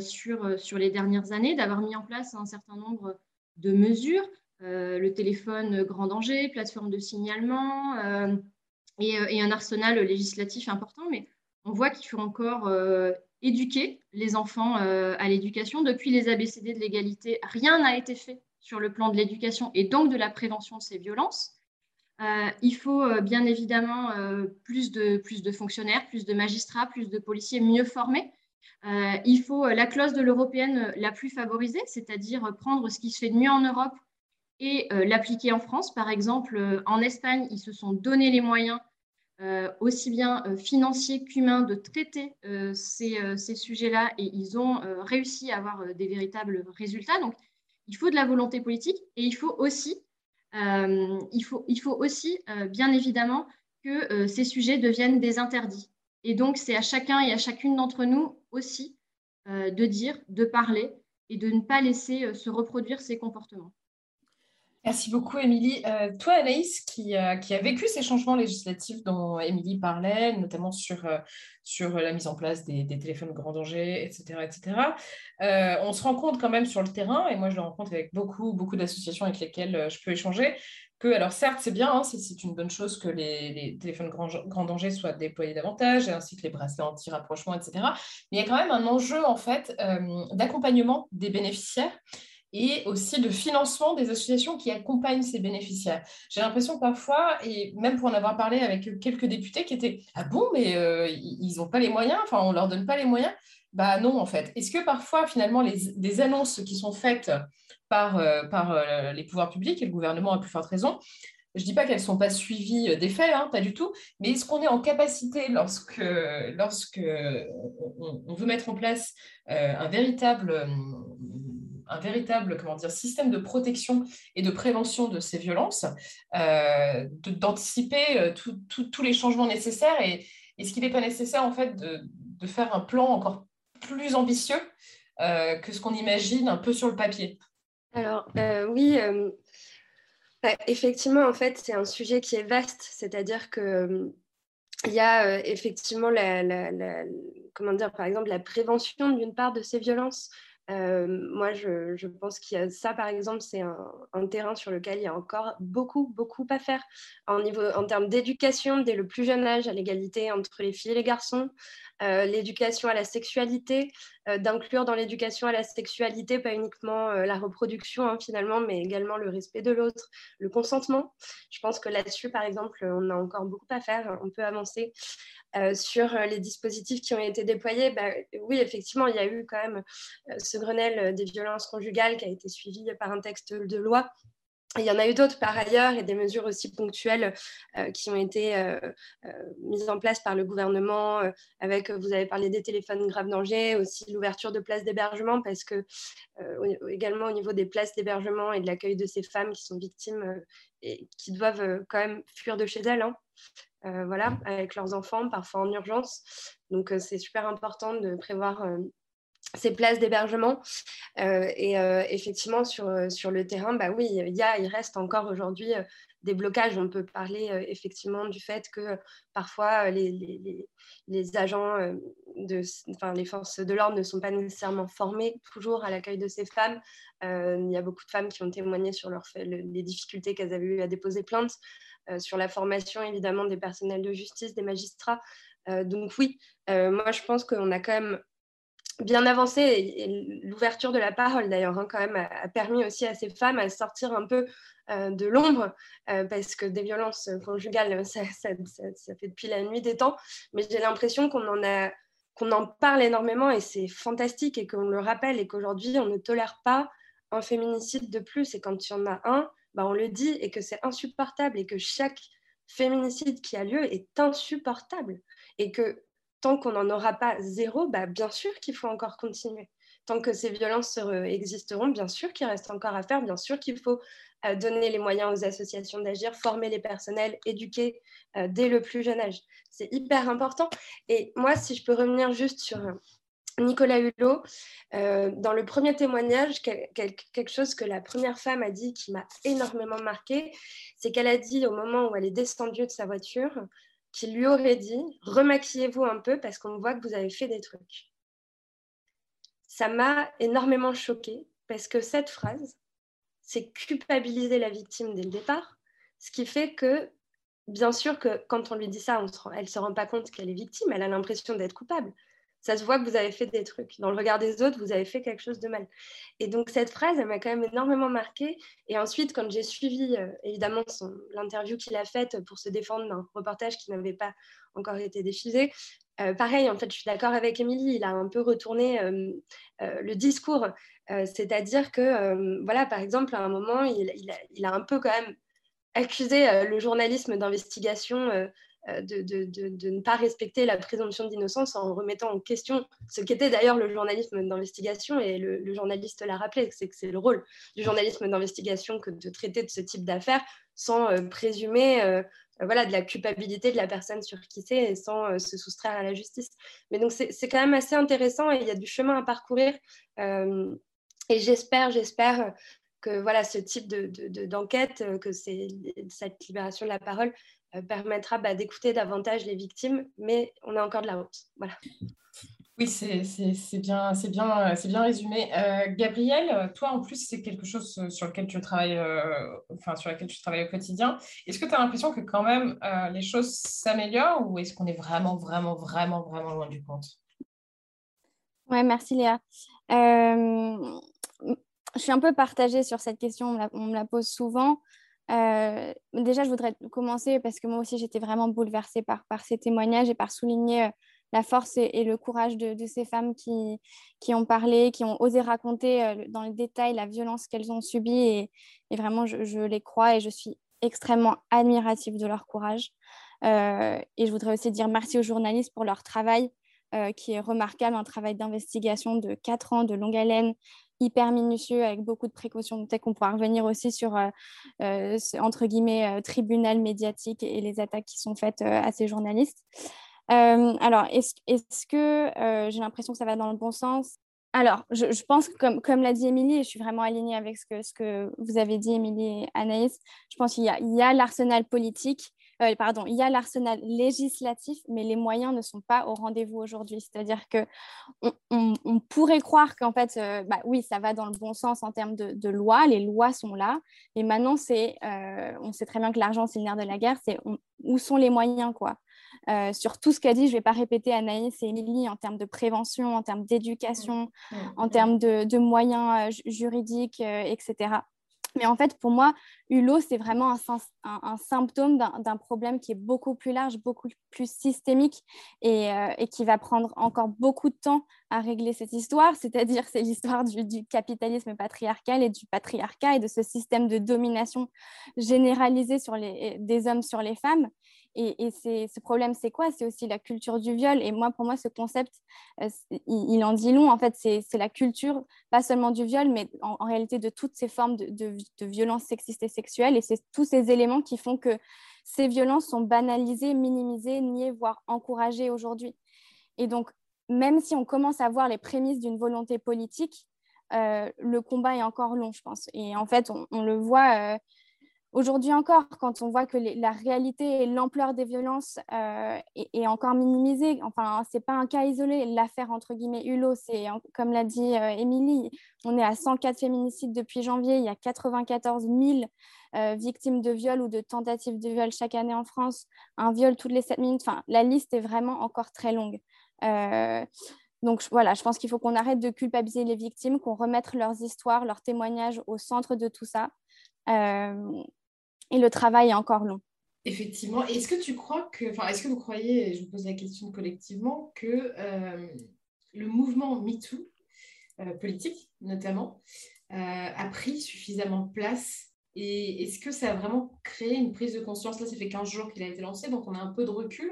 sur, sur les dernières années, d'avoir mis en place un certain nombre de mesures. Euh, le téléphone grand danger, plateforme de signalement euh, euh, et, un arsenal législatif important. Mais on voit qu'il faut encore éduquer les enfants à l'éducation. Depuis les ABCD de l'égalité, rien n'a été fait sur le plan de l'éducation et donc de la prévention de ces violences. il faut bien évidemment plus, de, plus de fonctionnaires, plus de magistrats, plus de policiers mieux formés. il faut la clause de l'européenne la plus favorisée, c'est-à-dire prendre ce qui se fait de mieux en Europe et l'appliquer en France. Par exemple, en Espagne, ils se sont donné les moyens aussi bien financiers qu'humains de traiter ces, ces sujets-là et ils ont réussi à avoir des véritables résultats. Donc, il faut de la volonté politique et il faut aussi, il faut, il faut aussi bien évidemment que ces sujets deviennent des interdits. Et donc, c'est à chacun et à chacune d'entre nous aussi de dire, de parler et de ne pas laisser se reproduire ces comportements. Merci beaucoup, Émilie. Euh, toi, Anaïs, qui, a vécu ces changements législatifs dont Émilie parlait, notamment sur, euh, la mise en place des, téléphones grand danger, etc., etc., euh, on se rend compte quand même sur le terrain, et moi je le rencontre avec beaucoup, beaucoup d'associations avec lesquelles je peux échanger, que, alors certes, c'est bien, hein, c'est une bonne chose que les, téléphones grand, grand, danger soient déployés davantage, ainsi que les bracelets anti-rapprochement, etc., mais il y a quand même un enjeu, en fait, d'accompagnement des bénéficiaires et aussi de financement des associations qui accompagnent ces bénéficiaires. J'ai l'impression parfois, et même pour en avoir parlé avec quelques députés qui étaient Ah bon, mais euh, ils n'ont pas les moyens, enfin on ne leur donne pas les moyens? Bah non, en fait. Est-ce que parfois, finalement, les, des annonces qui sont faites par, euh, par euh, les pouvoirs publics, et le gouvernement a plus forte raison, je ne dis pas qu'elles ne sont pas suivies des faits, hein, pas du tout, mais est-ce qu'on est en capacité, lorsque, lorsque on, veut mettre en place un véritable un véritable comment dire, système de protection et de prévention de ces violences, euh, d'anticiper euh, tous les changements nécessaires. Et est-ce qu'il n'est pas nécessaire en fait de, de, faire un plan encore plus ambitieux euh, que ce qu'on imagine un peu sur le papier. Alors oui, bah, effectivement en fait c'est un sujet qui est vaste, c'est-à-dire que il y a effectivement la, la, comment dire, par exemple la prévention d'une part de ces violences, moi, je, pense qu'il y a ça, par exemple, c'est un, terrain sur lequel il y a encore beaucoup, beaucoup à faire en, termes d'éducation dès le plus jeune âge à l'égalité entre les filles et les garçons, euh, l'éducation à la sexualité, euh, d'inclure dans l'éducation à la sexualité pas uniquement la reproduction hein, finalement, mais également le respect de l'autre, le consentement. Je pense que là-dessus, par exemple, on a encore beaucoup à faire, on peut avancer. Sur les dispositifs qui ont été déployés, bah, oui, effectivement, il y a eu quand même ce Grenelle des violences conjugales qui a été suivi par un texte de loi il y en a eu d'autres par ailleurs et des mesures aussi ponctuelles euh, qui ont été euh, euh, mises en place par le gouvernement avec, vous avez parlé des téléphones grave danger, aussi l'ouverture de places d'hébergement parce que également au niveau des places d'hébergement et de l'accueil de ces femmes qui sont victimes et qui doivent quand même fuir de chez elles. Hein, voilà, avec leurs enfants, parfois en urgence. Donc, c'est super important de prévoir ces places d'hébergement. Euh, et euh, effectivement, sur, euh, sur le terrain, bah oui, il, y a, il reste encore aujourd'hui des blocages. On peut parler effectivement du fait que parfois les, les, les, agents, de, enfin, les forces de l'ordre ne sont pas nécessairement formés toujours à l'accueil de ces femmes. il y a beaucoup de femmes qui ont témoigné sur leur les difficultés qu'elles avaient eu à déposer plainte, sur la formation évidemment des personnels de justice, des magistrats. donc oui, moi je pense qu'on a quand même bien avancé et, l'ouverture de la parole d'ailleurs hein, quand même a, permis aussi à ces femmes à sortir un peu euh, de l'ombre euh, parce que des violences conjugales ça, ça, fait depuis la nuit des temps mais j'ai l'impression qu'on en a qu'on en parle énormément et c'est fantastique et qu'on le rappelle et qu'aujourd'hui on ne tolère pas un féminicide de plus et quand il y en a un bah, on le dit et que c'est insupportable et que chaque féminicide qui a lieu est insupportable et que tant qu'on n'en aura pas zéro, bah, bien sûr qu'il faut encore continuer. Tant que ces violences existeront, bien sûr qu'il reste encore à faire, bien sûr qu'il faut euh, donner les moyens aux associations d'agir, former les personnels, éduquer euh, dès le plus jeune âge. C'est hyper important. Et moi, si je peux revenir juste sur euh, Nicolas Hulot, dans le premier témoignage, quelque chose que la première femme a dit qui m'a énormément marqué, c'est qu'elle a dit au moment où elle est descendue de sa voiture, qui lui aurait dit remaquillez-vous un peu parce qu'on voit que vous avez fait des trucs. Ça m'a énormément choquée parce que cette phrase, c'est culpabiliser la victime dès le départ, ce qui fait que, bien sûr, que quand on lui dit ça, elle ne se rend pas compte qu'elle est victime, elle a l'impression d'être coupable. Ça se voit que vous avez fait des trucs. Dans le regard des autres, vous avez fait quelque chose de mal. Et donc, cette phrase, elle m'a quand même énormément marquée. Et ensuite, quand j'ai suivi, euh, évidemment, l'interview qu'il a faite pour se défendre d'un reportage qui n'avait pas encore été diffusé, euh, pareil, en fait, je suis d'accord avec Émilie, il a un peu retourné euh, le discours. C'est-à-dire que, voilà, par exemple, à un moment, il, il, a, un peu quand même accusé le journalisme d'investigation euh, de, ne pas respecter la présomption d'innocence en remettant en question ce qu'était d'ailleurs le journalisme d'investigation. Et le, journaliste l'a rappelé, c'est que c'est le rôle du journalisme d'investigation que de traiter de ce type d'affaires sans euh, présumer euh, voilà, de la culpabilité de la personne sur qui c'est et sans se soustraire à la justice. Mais donc c'est quand même assez intéressant et il y a du chemin à parcourir. et j'espère, j'espère que voilà, ce type d'enquête, de, que c'est cette libération de la parole permettra bah, d'écouter davantage les victimes, mais on a encore de la route. Voilà. Oui, c'est bien, bien, bien résumé. Euh, Gabriel, toi en plus, c'est quelque chose sur lequel tu travailles, euh, enfin sur lequel tu travailles au quotidien. Est-ce que tu as l'impression que quand même les choses s'améliorent ou est-ce qu'on est vraiment, vraiment, vraiment, vraiment loin du compte? Oui, merci Léa. je suis un peu partagée sur cette question, on me la pose souvent. Euh, déjà, je voudrais commencer parce que moi aussi, j'étais vraiment bouleversée par, ces témoignages et par souligner euh, la force et, le courage de, ces femmes qui, qui, ont parlé, qui ont osé raconter euh, dans le détail la violence qu'elles ont subie. Et, vraiment, je, les crois et je suis extrêmement admirative de leur courage. et je voudrais aussi dire merci aux journalistes pour leur travail. Qui est remarquable, un travail d'investigation de quatre ans de longue haleine, hyper minutieux avec beaucoup de précautions. Peut-être qu'on pourra revenir aussi sur, euh, euh, entre guillemets, euh, tribunal médiatique et les attaques qui sont faites à ces journalistes. alors, est-ce que j'ai l'impression que ça va dans le bon sens? Alors, je, pense que comme, comme l'a dit Émilie, et je suis vraiment alignée avec ce que, ce que vous avez dit, Émilie et Anaïs, je pense qu'il y a l'arsenal politique, euh, pardon, il y a l'arsenal législatif, mais les moyens ne sont pas au rendez-vous aujourd'hui. C'est-à-dire que on, pourrait croire qu'en fait, euh, bah, oui, ça va dans le bon sens en termes de, de lois, les lois sont là, et maintenant, c'est, euh, on sait très bien que l'argent, c'est le nerf de la guerre, c'est où sont les moyens, quoi. sur tout ce qu'a dit, je ne vais pas répéter Anaïs et Émilie en termes de prévention, en termes d'éducation, mmh. Mmh. en termes de, de moyens juridiques, etc. Mais en fait, pour moi, Hulot, c'est vraiment un, symptôme d'un problème qui est beaucoup plus large, beaucoup plus systémique et, euh, et, qui va prendre encore beaucoup de temps à régler cette histoire. C'est-à-dire, c'est l'histoire du, capitalisme patriarcal et du patriarcat et de ce système de domination généralisée des hommes sur les femmes. Et, ce problème, c'est quoi? C'est aussi la culture du viol. Et moi, pour moi, ce concept, euh, il, en dit long. En fait, c'est la culture, pas seulement du viol, mais en, réalité de toutes ces formes de, de, violences sexistes et sexuelles. Et c'est tous ces éléments qui font que ces violences sont banalisées, minimisées, niées, voire encouragées aujourd'hui. Et donc, même si on commence à voir les prémices d'une volonté politique, euh, le combat est encore long, je pense. Et en fait, on, le voit. Euh, Aujourd'hui encore, quand on voit que la réalité et l'ampleur des violences euh, est, encore minimisée, enfin, ce n'est pas un cas isolé, l'affaire entre guillemets Hulot, c'est comme l'a dit euh, Émilie, on est à 104 féminicides depuis janvier, il y a 94 000 euh, victimes de viol ou de tentatives de viol chaque année en France, un viol toutes les 7 minutes, enfin, la liste est vraiment encore très longue. Donc voilà, je pense qu'il faut qu'on arrête de culpabiliser les victimes, qu'on remette leurs histoires, leurs témoignages au centre de tout ça. Et le travail est encore long. Effectivement. Est-ce que tu crois que, enfin, est-ce que vous croyez, et je vous pose la question collectivement, que euh, le mouvement MeToo, euh, politique notamment, euh, a pris suffisamment de place et est-ce que ça a vraiment créé une prise de conscience? Là, ça fait 15 jours qu'il a été lancé, donc on a un peu de recul.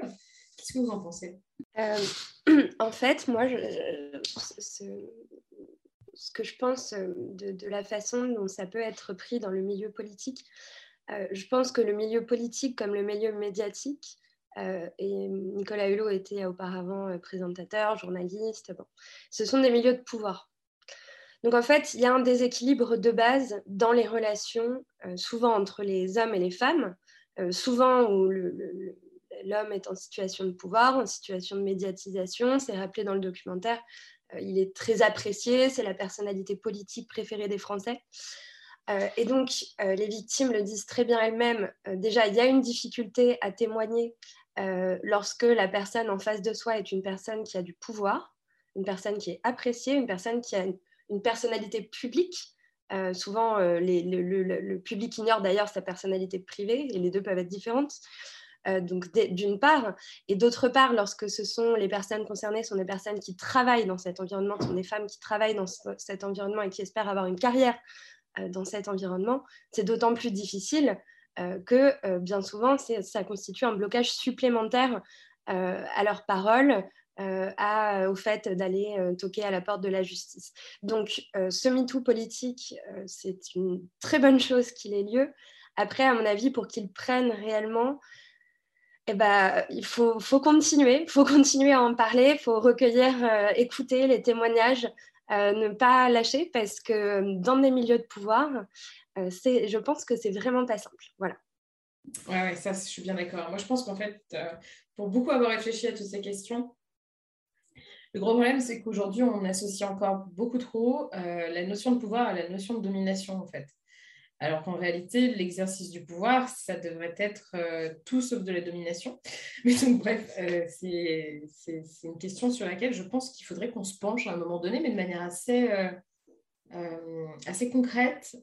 Qu'est-ce que vous en pensez? [CLEARS THROAT] En fait, moi, je, ce, que je pense de, de, la façon dont ça peut être pris dans le milieu politique, euh, je pense que le milieu politique comme le milieu médiatique, euh, et Nicolas Hulot était auparavant euh, présentateur, journaliste, ce sont des milieux de pouvoir. Donc en fait, il y a un déséquilibre de base dans les relations, souvent entre les hommes et les femmes, souvent où l'homme est en situation de pouvoir, en situation de médiatisation, c'est rappelé dans le documentaire, il est très apprécié, c'est la personnalité politique préférée des Français. Euh, et donc, euh, les victimes le disent très bien elles-mêmes. Euh, déjà, il y a une difficulté à témoigner lorsque la personne en face de soi est une personne qui a du pouvoir. une personne qui est appréciée, une personne qui a une, personnalité publique. souvent, le, public ignore d'ailleurs sa personnalité privée et les deux peuvent être différentes. donc d'une part, et d'autre part, lorsque ce sont les personnes concernées sont des personnes qui travaillent dans cet environnement, sont des femmes qui travaillent dans cet environnement et qui espèrent avoir une carrière dans cet environnement, c'est d'autant plus difficile que bien souvent, ça constitue un blocage supplémentaire à leurs paroles, au fait d'aller toquer à la porte de la justice. Donc, ce MeToo politique, c'est une très bonne chose qu'il ait lieu. Après, à mon avis, pour qu'il prenne réellement, eh ben, il faut, faut continuer, il faut [LAUGHS] continuer à en parler, il faut recueillir, écouter les témoignages euh, ne pas lâcher parce que euh, dans des milieux de pouvoir, euh, je pense que c'est vraiment pas simple. Voilà. Ouais, ça, je suis bien d'accord. Moi, je pense qu'en fait, pour beaucoup avoir réfléchi à toutes ces questions, le gros problème, c'est qu'aujourd'hui, on associe encore beaucoup trop la notion de pouvoir à la notion de domination, en fait. Alors qu'en réalité, l'exercice du pouvoir, ça devrait être euh, tout sauf de la domination. [LAUGHS] Mais donc, bref, euh, c'est une question sur laquelle je pense qu'il faudrait qu'on se penche à un moment donné, mais de manière assez, euh, concrète.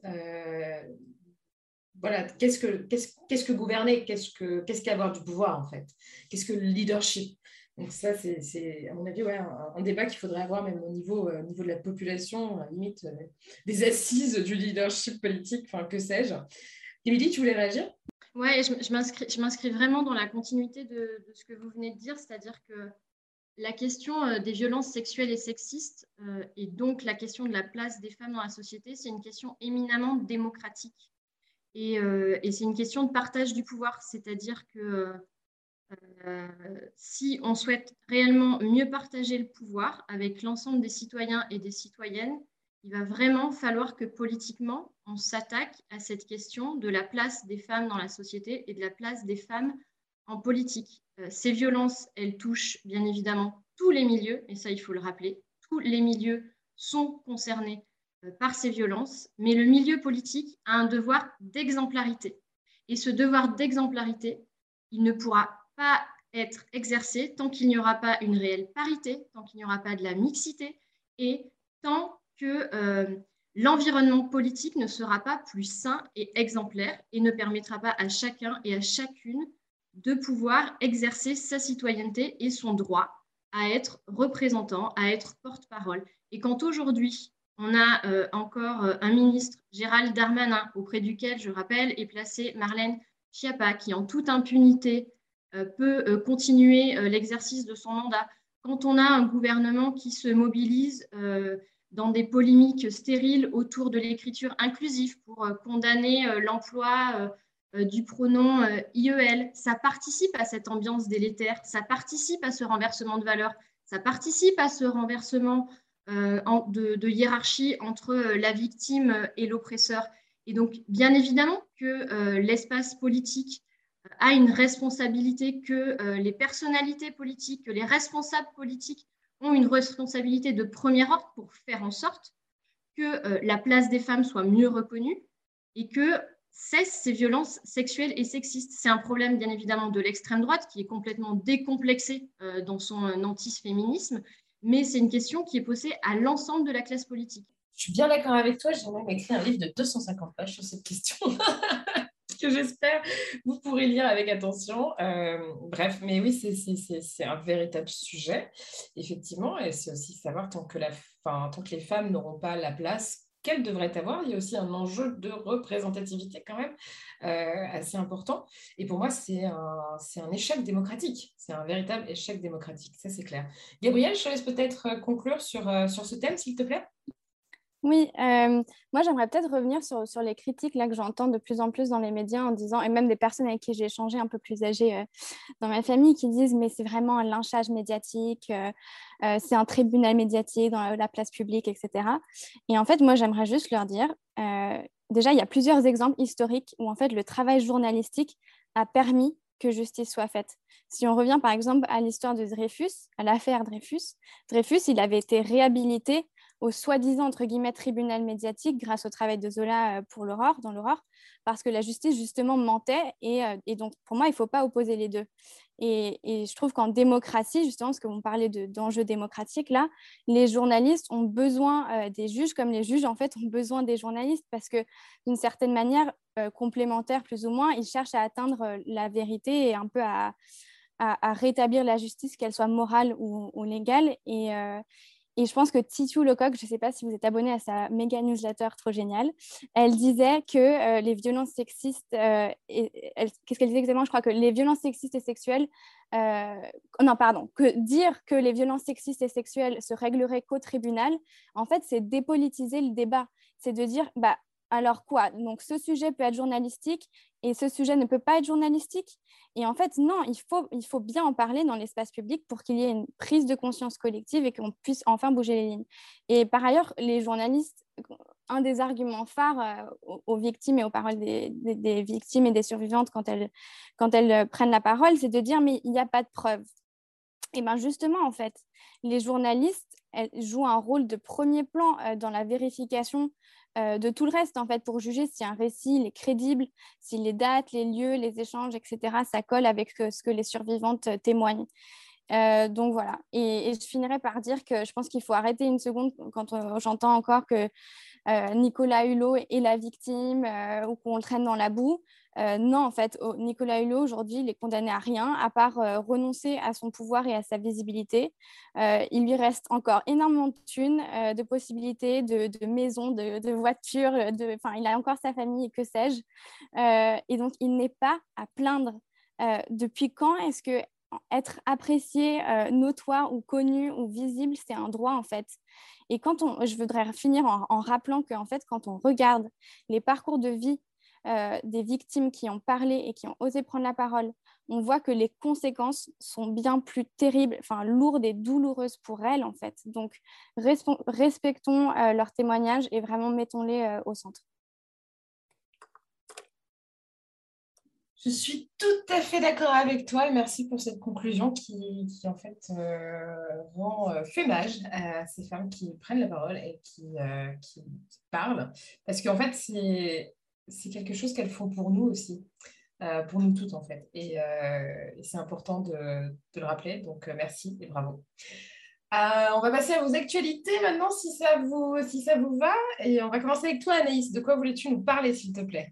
voilà, qu'est-ce que, qu'est-ce, que gouverner? Qu'est-ce, que, qu'est-ce qu'avoir du pouvoir, en fait? Qu'est-ce que le leadership donc ça, c'est à mon avis un, débat qu'il faudrait avoir même au niveau, euh, de la population, à limite euh, des assises du leadership politique, enfin que sais-je. Émilie, tu voulais réagir? Oui, je, je m'inscris vraiment dans la continuité de, ce que vous venez de dire, c'est-à-dire que la question euh, des violences sexuelles et sexistes, et donc la question de la place des femmes dans la société, c'est une question éminemment démocratique. Et c'est une question de partage du pouvoir, c'est-à-dire que euh, si on souhaite réellement mieux partager le pouvoir avec l'ensemble des citoyens et des citoyennes, il va vraiment falloir que politiquement, on s'attaque à cette question de la place des femmes dans la société et de la place des femmes en politique. Euh, ces violences, elles touchent bien évidemment tous les milieux, et ça, il faut le rappeler, tous les milieux sont concernés euh, par ces violences, mais le milieu politique a un devoir d'exemplarité. Et ce devoir d'exemplarité, il ne pourra être exercé tant qu'il n'y aura pas une réelle parité, tant qu'il n'y aura pas de la mixité et tant que euh, l'environnement politique ne sera pas plus sain et exemplaire et ne permettra pas à chacun et à chacune de pouvoir exercer sa citoyenneté et son droit à être représentant, à être porte-parole. Et quand aujourd'hui, on a euh, encore euh, un ministre, Gérald Darmanin, auprès duquel, je rappelle, est placée Marlène Schiappa, qui en toute impunité peut euh, continuer euh, l'exercice de son mandat. Quand on a un gouvernement qui se mobilise dans des polémiques stériles autour de l'écriture inclusive pour condamner l'emploi du pronom IEL, ça participe à cette ambiance délétère, ça participe à ce renversement de valeurs, ça participe à ce renversement de, hiérarchie entre la victime et l'oppresseur. Et donc, bien évidemment que l'espace politique a une responsabilité, que euh, les personnalités politiques, que les responsables politiques ont une responsabilité de premier ordre pour faire en sorte que euh, la place des femmes soit mieux reconnue et que cessent ces violences sexuelles et sexistes. C'est un problème bien évidemment de l'extrême droite qui est complètement décomplexé euh, dans son antiféminisme, mais c'est une question qui est posée à l'ensemble de la classe politique. Je suis bien d'accord avec toi, j'ai même écrit un livre de 250 pages sur cette question. [LAUGHS] que j'espère vous pourrez lire avec attention. Euh, bref, mais oui, c'est un véritable sujet, effectivement, et c'est aussi savoir tant que, les femmes n'auront pas la place qu'elles devraient avoir, il y a aussi un enjeu de représentativité quand même euh, assez important. Et pour moi, c'est un, échec démocratique. C'est un véritable échec démocratique, ça c'est clair. Gabrielle, je te laisse peut-être conclure sur, euh, sur ce thème, s'il te plaît. Oui, euh, moi j'aimerais peut-être revenir sur, sur, les critiques là, que j'entends de plus en plus dans les médias en disant, et même des personnes avec qui j'ai échangé un peu plus âgées euh, dans ma famille qui disent mais c'est vraiment un lynchage médiatique, euh, c'est un tribunal médiatique dans la, place publique, etc. Et en fait, moi j'aimerais juste leur dire, déjà il y a plusieurs exemples historiques où en fait le travail journalistique a permis que justice soit faite. Si on revient par exemple à l'histoire de Dreyfus, à l'affaire Dreyfus, Dreyfus, il avait été réhabilité au soi-disant entre guillemets tribunal médiatique grâce au travail de Zola pour l'aurore, dans l'aurore, parce que la justice justement mentait et, et donc pour moi il ne faut pas opposer les deux. Et, je trouve qu'en démocratie, justement, parce vous parlez d'enjeux démocratiques, là, les journalistes ont besoin des juges, comme les juges, en fait, ont besoin des journalistes, parce que d'une certaine manière, complémentaire plus ou moins, ils cherchent à atteindre la vérité et un peu à, à, rétablir la justice, qu'elle soit morale ou, légale. Et, euh, et, je pense que Titu Lecoq, je ne sais pas si vous êtes abonné à sa méga newsletter trop géniale, elle disait que euh, les violences sexistes, euh, qu'est-ce qu'elle disait exactement? Je crois que les violences sexistes et sexuelles, non, pardon, que dire que les violences sexistes et sexuelles se régleraient qu'au tribunal, en fait, c'est dépolitiser le débat. C'est de dire, bah, alors quoi? Donc ce sujet peut être journalistique et ce sujet ne peut pas être journalistique. Et en fait, non, il faut, il faut bien en parler dans l'espace public pour qu'il y ait une prise de conscience collective et qu'on puisse enfin bouger les lignes. Et par ailleurs, les journalistes, un des arguments phares euh, aux, victimes et aux paroles des, victimes et des survivantes quand elles, quand elles euh, prennent la parole, c'est de dire mais il n'y a pas de preuves. Et bien justement, en fait, les journalistes jouent un rôle de premier plan euh, dans la vérification euh, de tout le reste, en fait, pour juger si un récit est crédible, si les dates, les lieux, les échanges, etc., ça colle avec euh, ce que les survivantes euh, témoignent. donc voilà. Et, je finirai par dire que je pense qu'il faut arrêter une seconde quand j'entends encore que Nicolas Hulot est la victime ou qu'on le traîne dans la boue. Euh, non, en fait, Nicolas Hulot, aujourd'hui, il est condamné à rien, à part euh, renoncer à son pouvoir et à sa visibilité. Euh, il lui reste encore énormément de thunes, de possibilités, de, maisons, de, voitures. Enfin, il a encore sa famille, que sais-je. et donc, il n'est pas à plaindre. depuis quand est-ce que être apprécié, notoire ou connu ou visible, c'est un droit, en fait et quand on, je voudrais finir en, en rappelant qu'en fait, quand on regarde les parcours de vie euh, des victimes qui ont parlé et qui ont osé prendre la parole, on voit que les conséquences sont bien plus terribles, enfin lourdes et douloureuses pour elles en fait. Donc respectons euh, leurs témoignages et vraiment mettons-les euh, au centre. Je suis tout à fait d'accord avec toi et merci pour cette conclusion qui, en fait fait mage à ces femmes qui prennent la parole et qui, qui parlent. Parce qu'en fait, c'est quelque chose qu'elles font pour nous aussi, euh, pour nous toutes en fait. Et, euh, c'est important de, le rappeler. Donc euh, merci et bravo. on va passer à vos actualités maintenant, si ça, vous, si ça vous va. Et on va commencer avec toi, Anaïs. De quoi voulais-tu nous parler, s'il te plaît?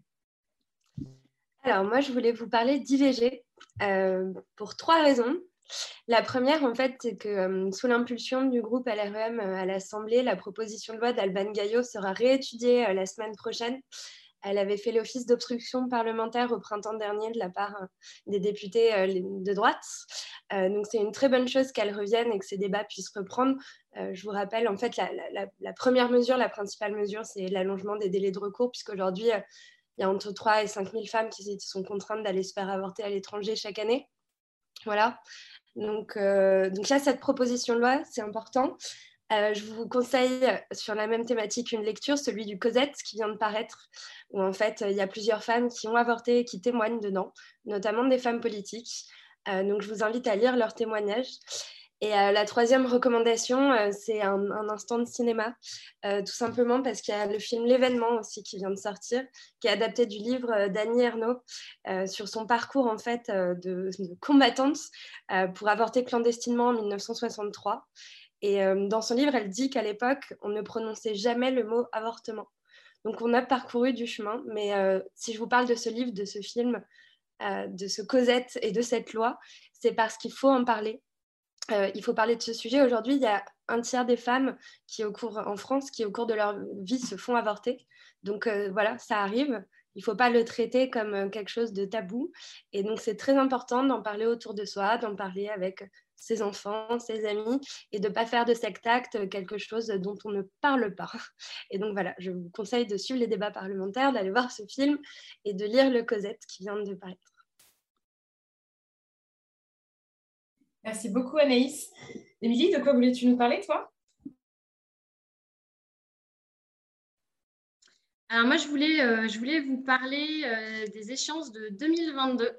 Alors, moi, je voulais vous parler d'IVG pour trois raisons. La première, en fait, c'est que sous l'impulsion du groupe LREM à l'Assemblée, la proposition de loi d'Alban Gaillot sera réétudiée la semaine prochaine elle avait fait l'office d'obstruction parlementaire au printemps dernier de la part euh, des députés euh, de droite. Euh, donc c'est une très bonne chose qu'elle revienne et que ces débats puissent reprendre. je vous rappelle, en fait, la, première mesure, la principale mesure, c'est l'allongement des délais de recours, puisqu'aujourd'hui, il y a entre 3 et 5 000 femmes qui sont contraintes d'aller se faire avorter à l'étranger chaque année. Voilà. Donc, donc là, cette proposition de loi, c'est important. Euh, je vous conseille euh, sur la même thématique une lecture, celui du Cosette qui vient de paraître, où en fait il y a plusieurs femmes qui ont avorté et qui témoignent dedans, notamment des femmes politiques. Euh, donc je vous invite à lire leurs témoignages. Et la troisième recommandation, c'est un, instant de cinéma, tout simplement parce qu'il y a le film L'événement aussi qui vient de sortir, qui est adapté du livre d'Annie Ernaux sur son parcours en fait de, de combattante pour avorter clandestinement en 1963. Et euh, dans son livre, elle dit qu'à l'époque, on ne prononçait jamais le mot avortement. Donc on a parcouru du chemin, mais euh, si je vous parle de ce livre, de ce film, euh, de ce Cosette et de cette loi, c'est parce qu'il faut en parler. Il faut parler de ce sujet. Aujourd'hui, il y a un tiers des femmes qui, au cours, en France, qui au cours de leur vie se font avorter. Donc voilà, ça arrive. Il ne faut pas le traiter comme quelque chose de tabou. Et donc c'est très important d'en parler autour de soi, d'en parler avec ses enfants, ses amis, et de ne pas faire de cet acte quelque chose dont on ne parle pas. Et donc voilà, je vous conseille de suivre les débats parlementaires, d'aller voir ce film et de lire Le Cosette qui vient de paraître. Merci beaucoup Anaïs. Émilie, de quoi voulais-tu nous parler, toi? Alors moi, je voulais, euh, je voulais vous parler euh, des échéances de 2022.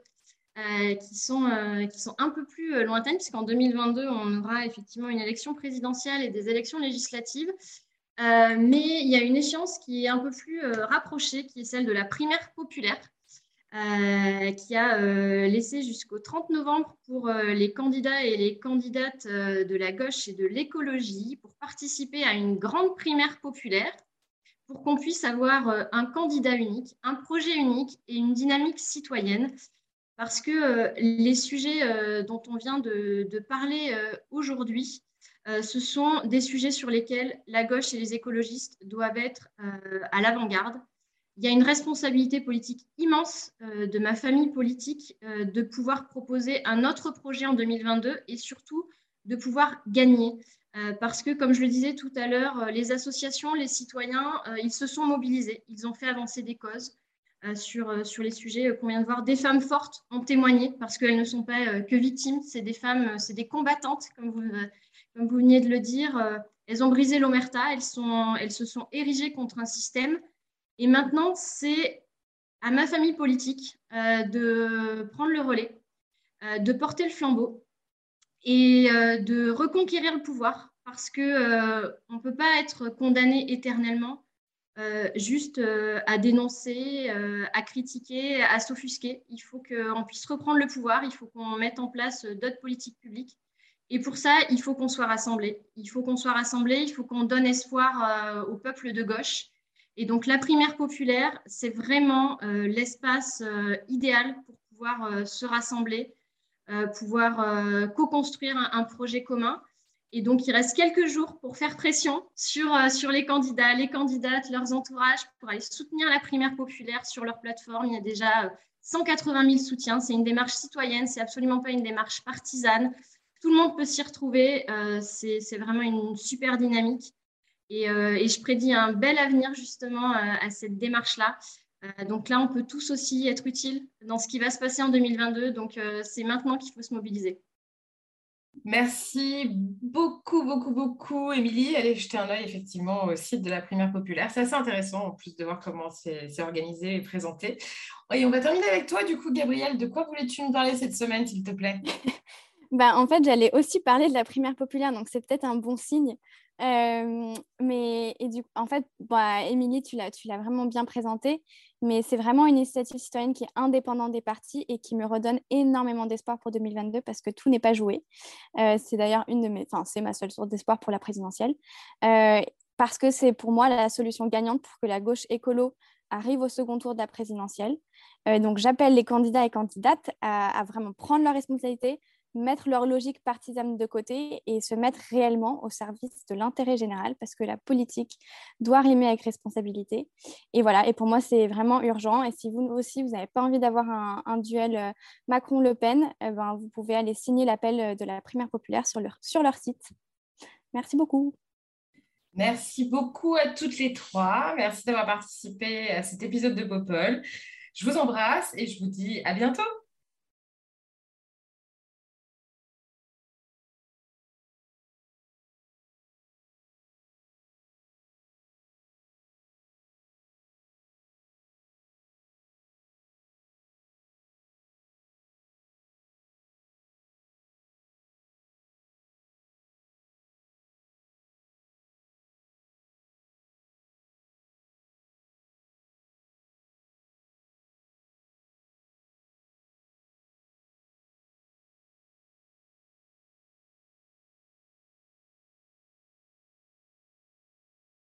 Euh, qui, sont, qui sont un peu plus lointaines, puisqu'en 2022, on aura effectivement une élection présidentielle et des élections législatives. mais il y a une échéance qui est un peu plus rapprochée, qui est celle de la primaire populaire, qui a laissé jusqu'au 30 novembre pour les candidats et les candidates de la gauche et de l'écologie pour participer à une grande primaire populaire pour qu'on puisse avoir euh, un candidat unique, un projet unique et une dynamique citoyenne. Parce que euh, les sujets euh, dont on vient de, parler aujourd'hui, ce sont des sujets sur lesquels la gauche et les écologistes doivent être à l'avant-garde. Il y a une responsabilité politique immense de ma famille politique de pouvoir proposer un autre projet en 2022 et surtout de pouvoir gagner. Euh, parce que, comme je le disais tout à l'heure, euh, les associations, les citoyens, euh, ils se sont mobilisés, ils ont fait avancer des causes sur, sur les sujets qu'on vient de voir. Des femmes fortes ont témoigné parce qu'elles ne sont pas que victimes, c'est des femmes, c'est des combattantes, comme vous, comme vous veniez de le dire. elles ont brisé l'omerta, elles se sont érigées contre un système. Et maintenant, c'est à ma famille politique de prendre le relais, de porter le flambeau et euh, de reconquérir le pouvoir parce qu'on euh, ne peut pas être condamné éternellement euh, juste à dénoncer, à critiquer, à s'offusquer. Il faut qu'on puisse reprendre le pouvoir, il faut qu'on mette en place d'autres politiques publiques. Et pour ça, il faut qu'on soit rassemblés. Il faut qu'on soit rassemblés, il faut qu'on donne espoir au peuple de gauche. Et donc la primaire populaire, c'est vraiment l'espace idéal pour pouvoir se rassembler, euh, pouvoir euh, co-construire un, projet commun. Et donc, il reste quelques jours pour faire pression sur, euh, sur les candidats, les candidates, leurs entourages, pour aller soutenir la primaire populaire sur leur plateforme. Il y a déjà 180 000 soutiens. C'est une démarche citoyenne, c'est absolument pas une démarche partisane. Tout le monde peut s'y retrouver. c'est vraiment une super dynamique. Et, et, je prédis un bel avenir justement à cette démarche-là. Euh, donc là, on peut tous aussi être utiles dans ce qui va se passer en 2022. Donc euh, c'est maintenant qu'il faut se mobiliser. Merci beaucoup, beaucoup, beaucoup, Émilie. Allez jeter un œil effectivement au site de la primaire populaire. C'est assez intéressant en plus de voir comment c'est organisé et présenté. Et on va terminer avec toi, du coup, Gabrielle. De quoi voulais-tu nous parler cette semaine, s'il te plaît? [LAUGHS] bah, En fait, j'allais aussi parler de la primaire populaire, donc c'est peut-être un bon signe. Euh, mais et du, en fait, bah, Émilie, tu l'as, tu l'as vraiment bien présenté, mais c'est vraiment une initiative citoyenne qui est indépendante des partis et qui me redonne énormément d'espoir pour 2022 parce que tout n'est pas joué. Euh, c'est d'ailleurs une de mes, enfin, c'est ma seule source d'espoir pour la présidentielle, euh, parce que c'est pour moi la solution gagnante pour que la gauche écolo arrive au second tour de la présidentielle. donc j'appelle les candidats et candidates à, à vraiment prendre leurs responsabilités, mettre leur logique partisane de côté et se mettre réellement au service de l'intérêt général parce que la politique doit rimer avec responsabilité. Et voilà, et pour moi, c'est vraiment urgent. Et si vous aussi, vous n'avez pas envie d'avoir un, duel euh, Macron-Le Pen, eh ben, vous pouvez aller signer l'appel euh, de la primaire populaire sur leur, sur leur site. Merci beaucoup. Merci beaucoup à toutes les trois. Merci d'avoir participé à cet épisode de Popol. Je vous embrasse et je vous dis à bientôt.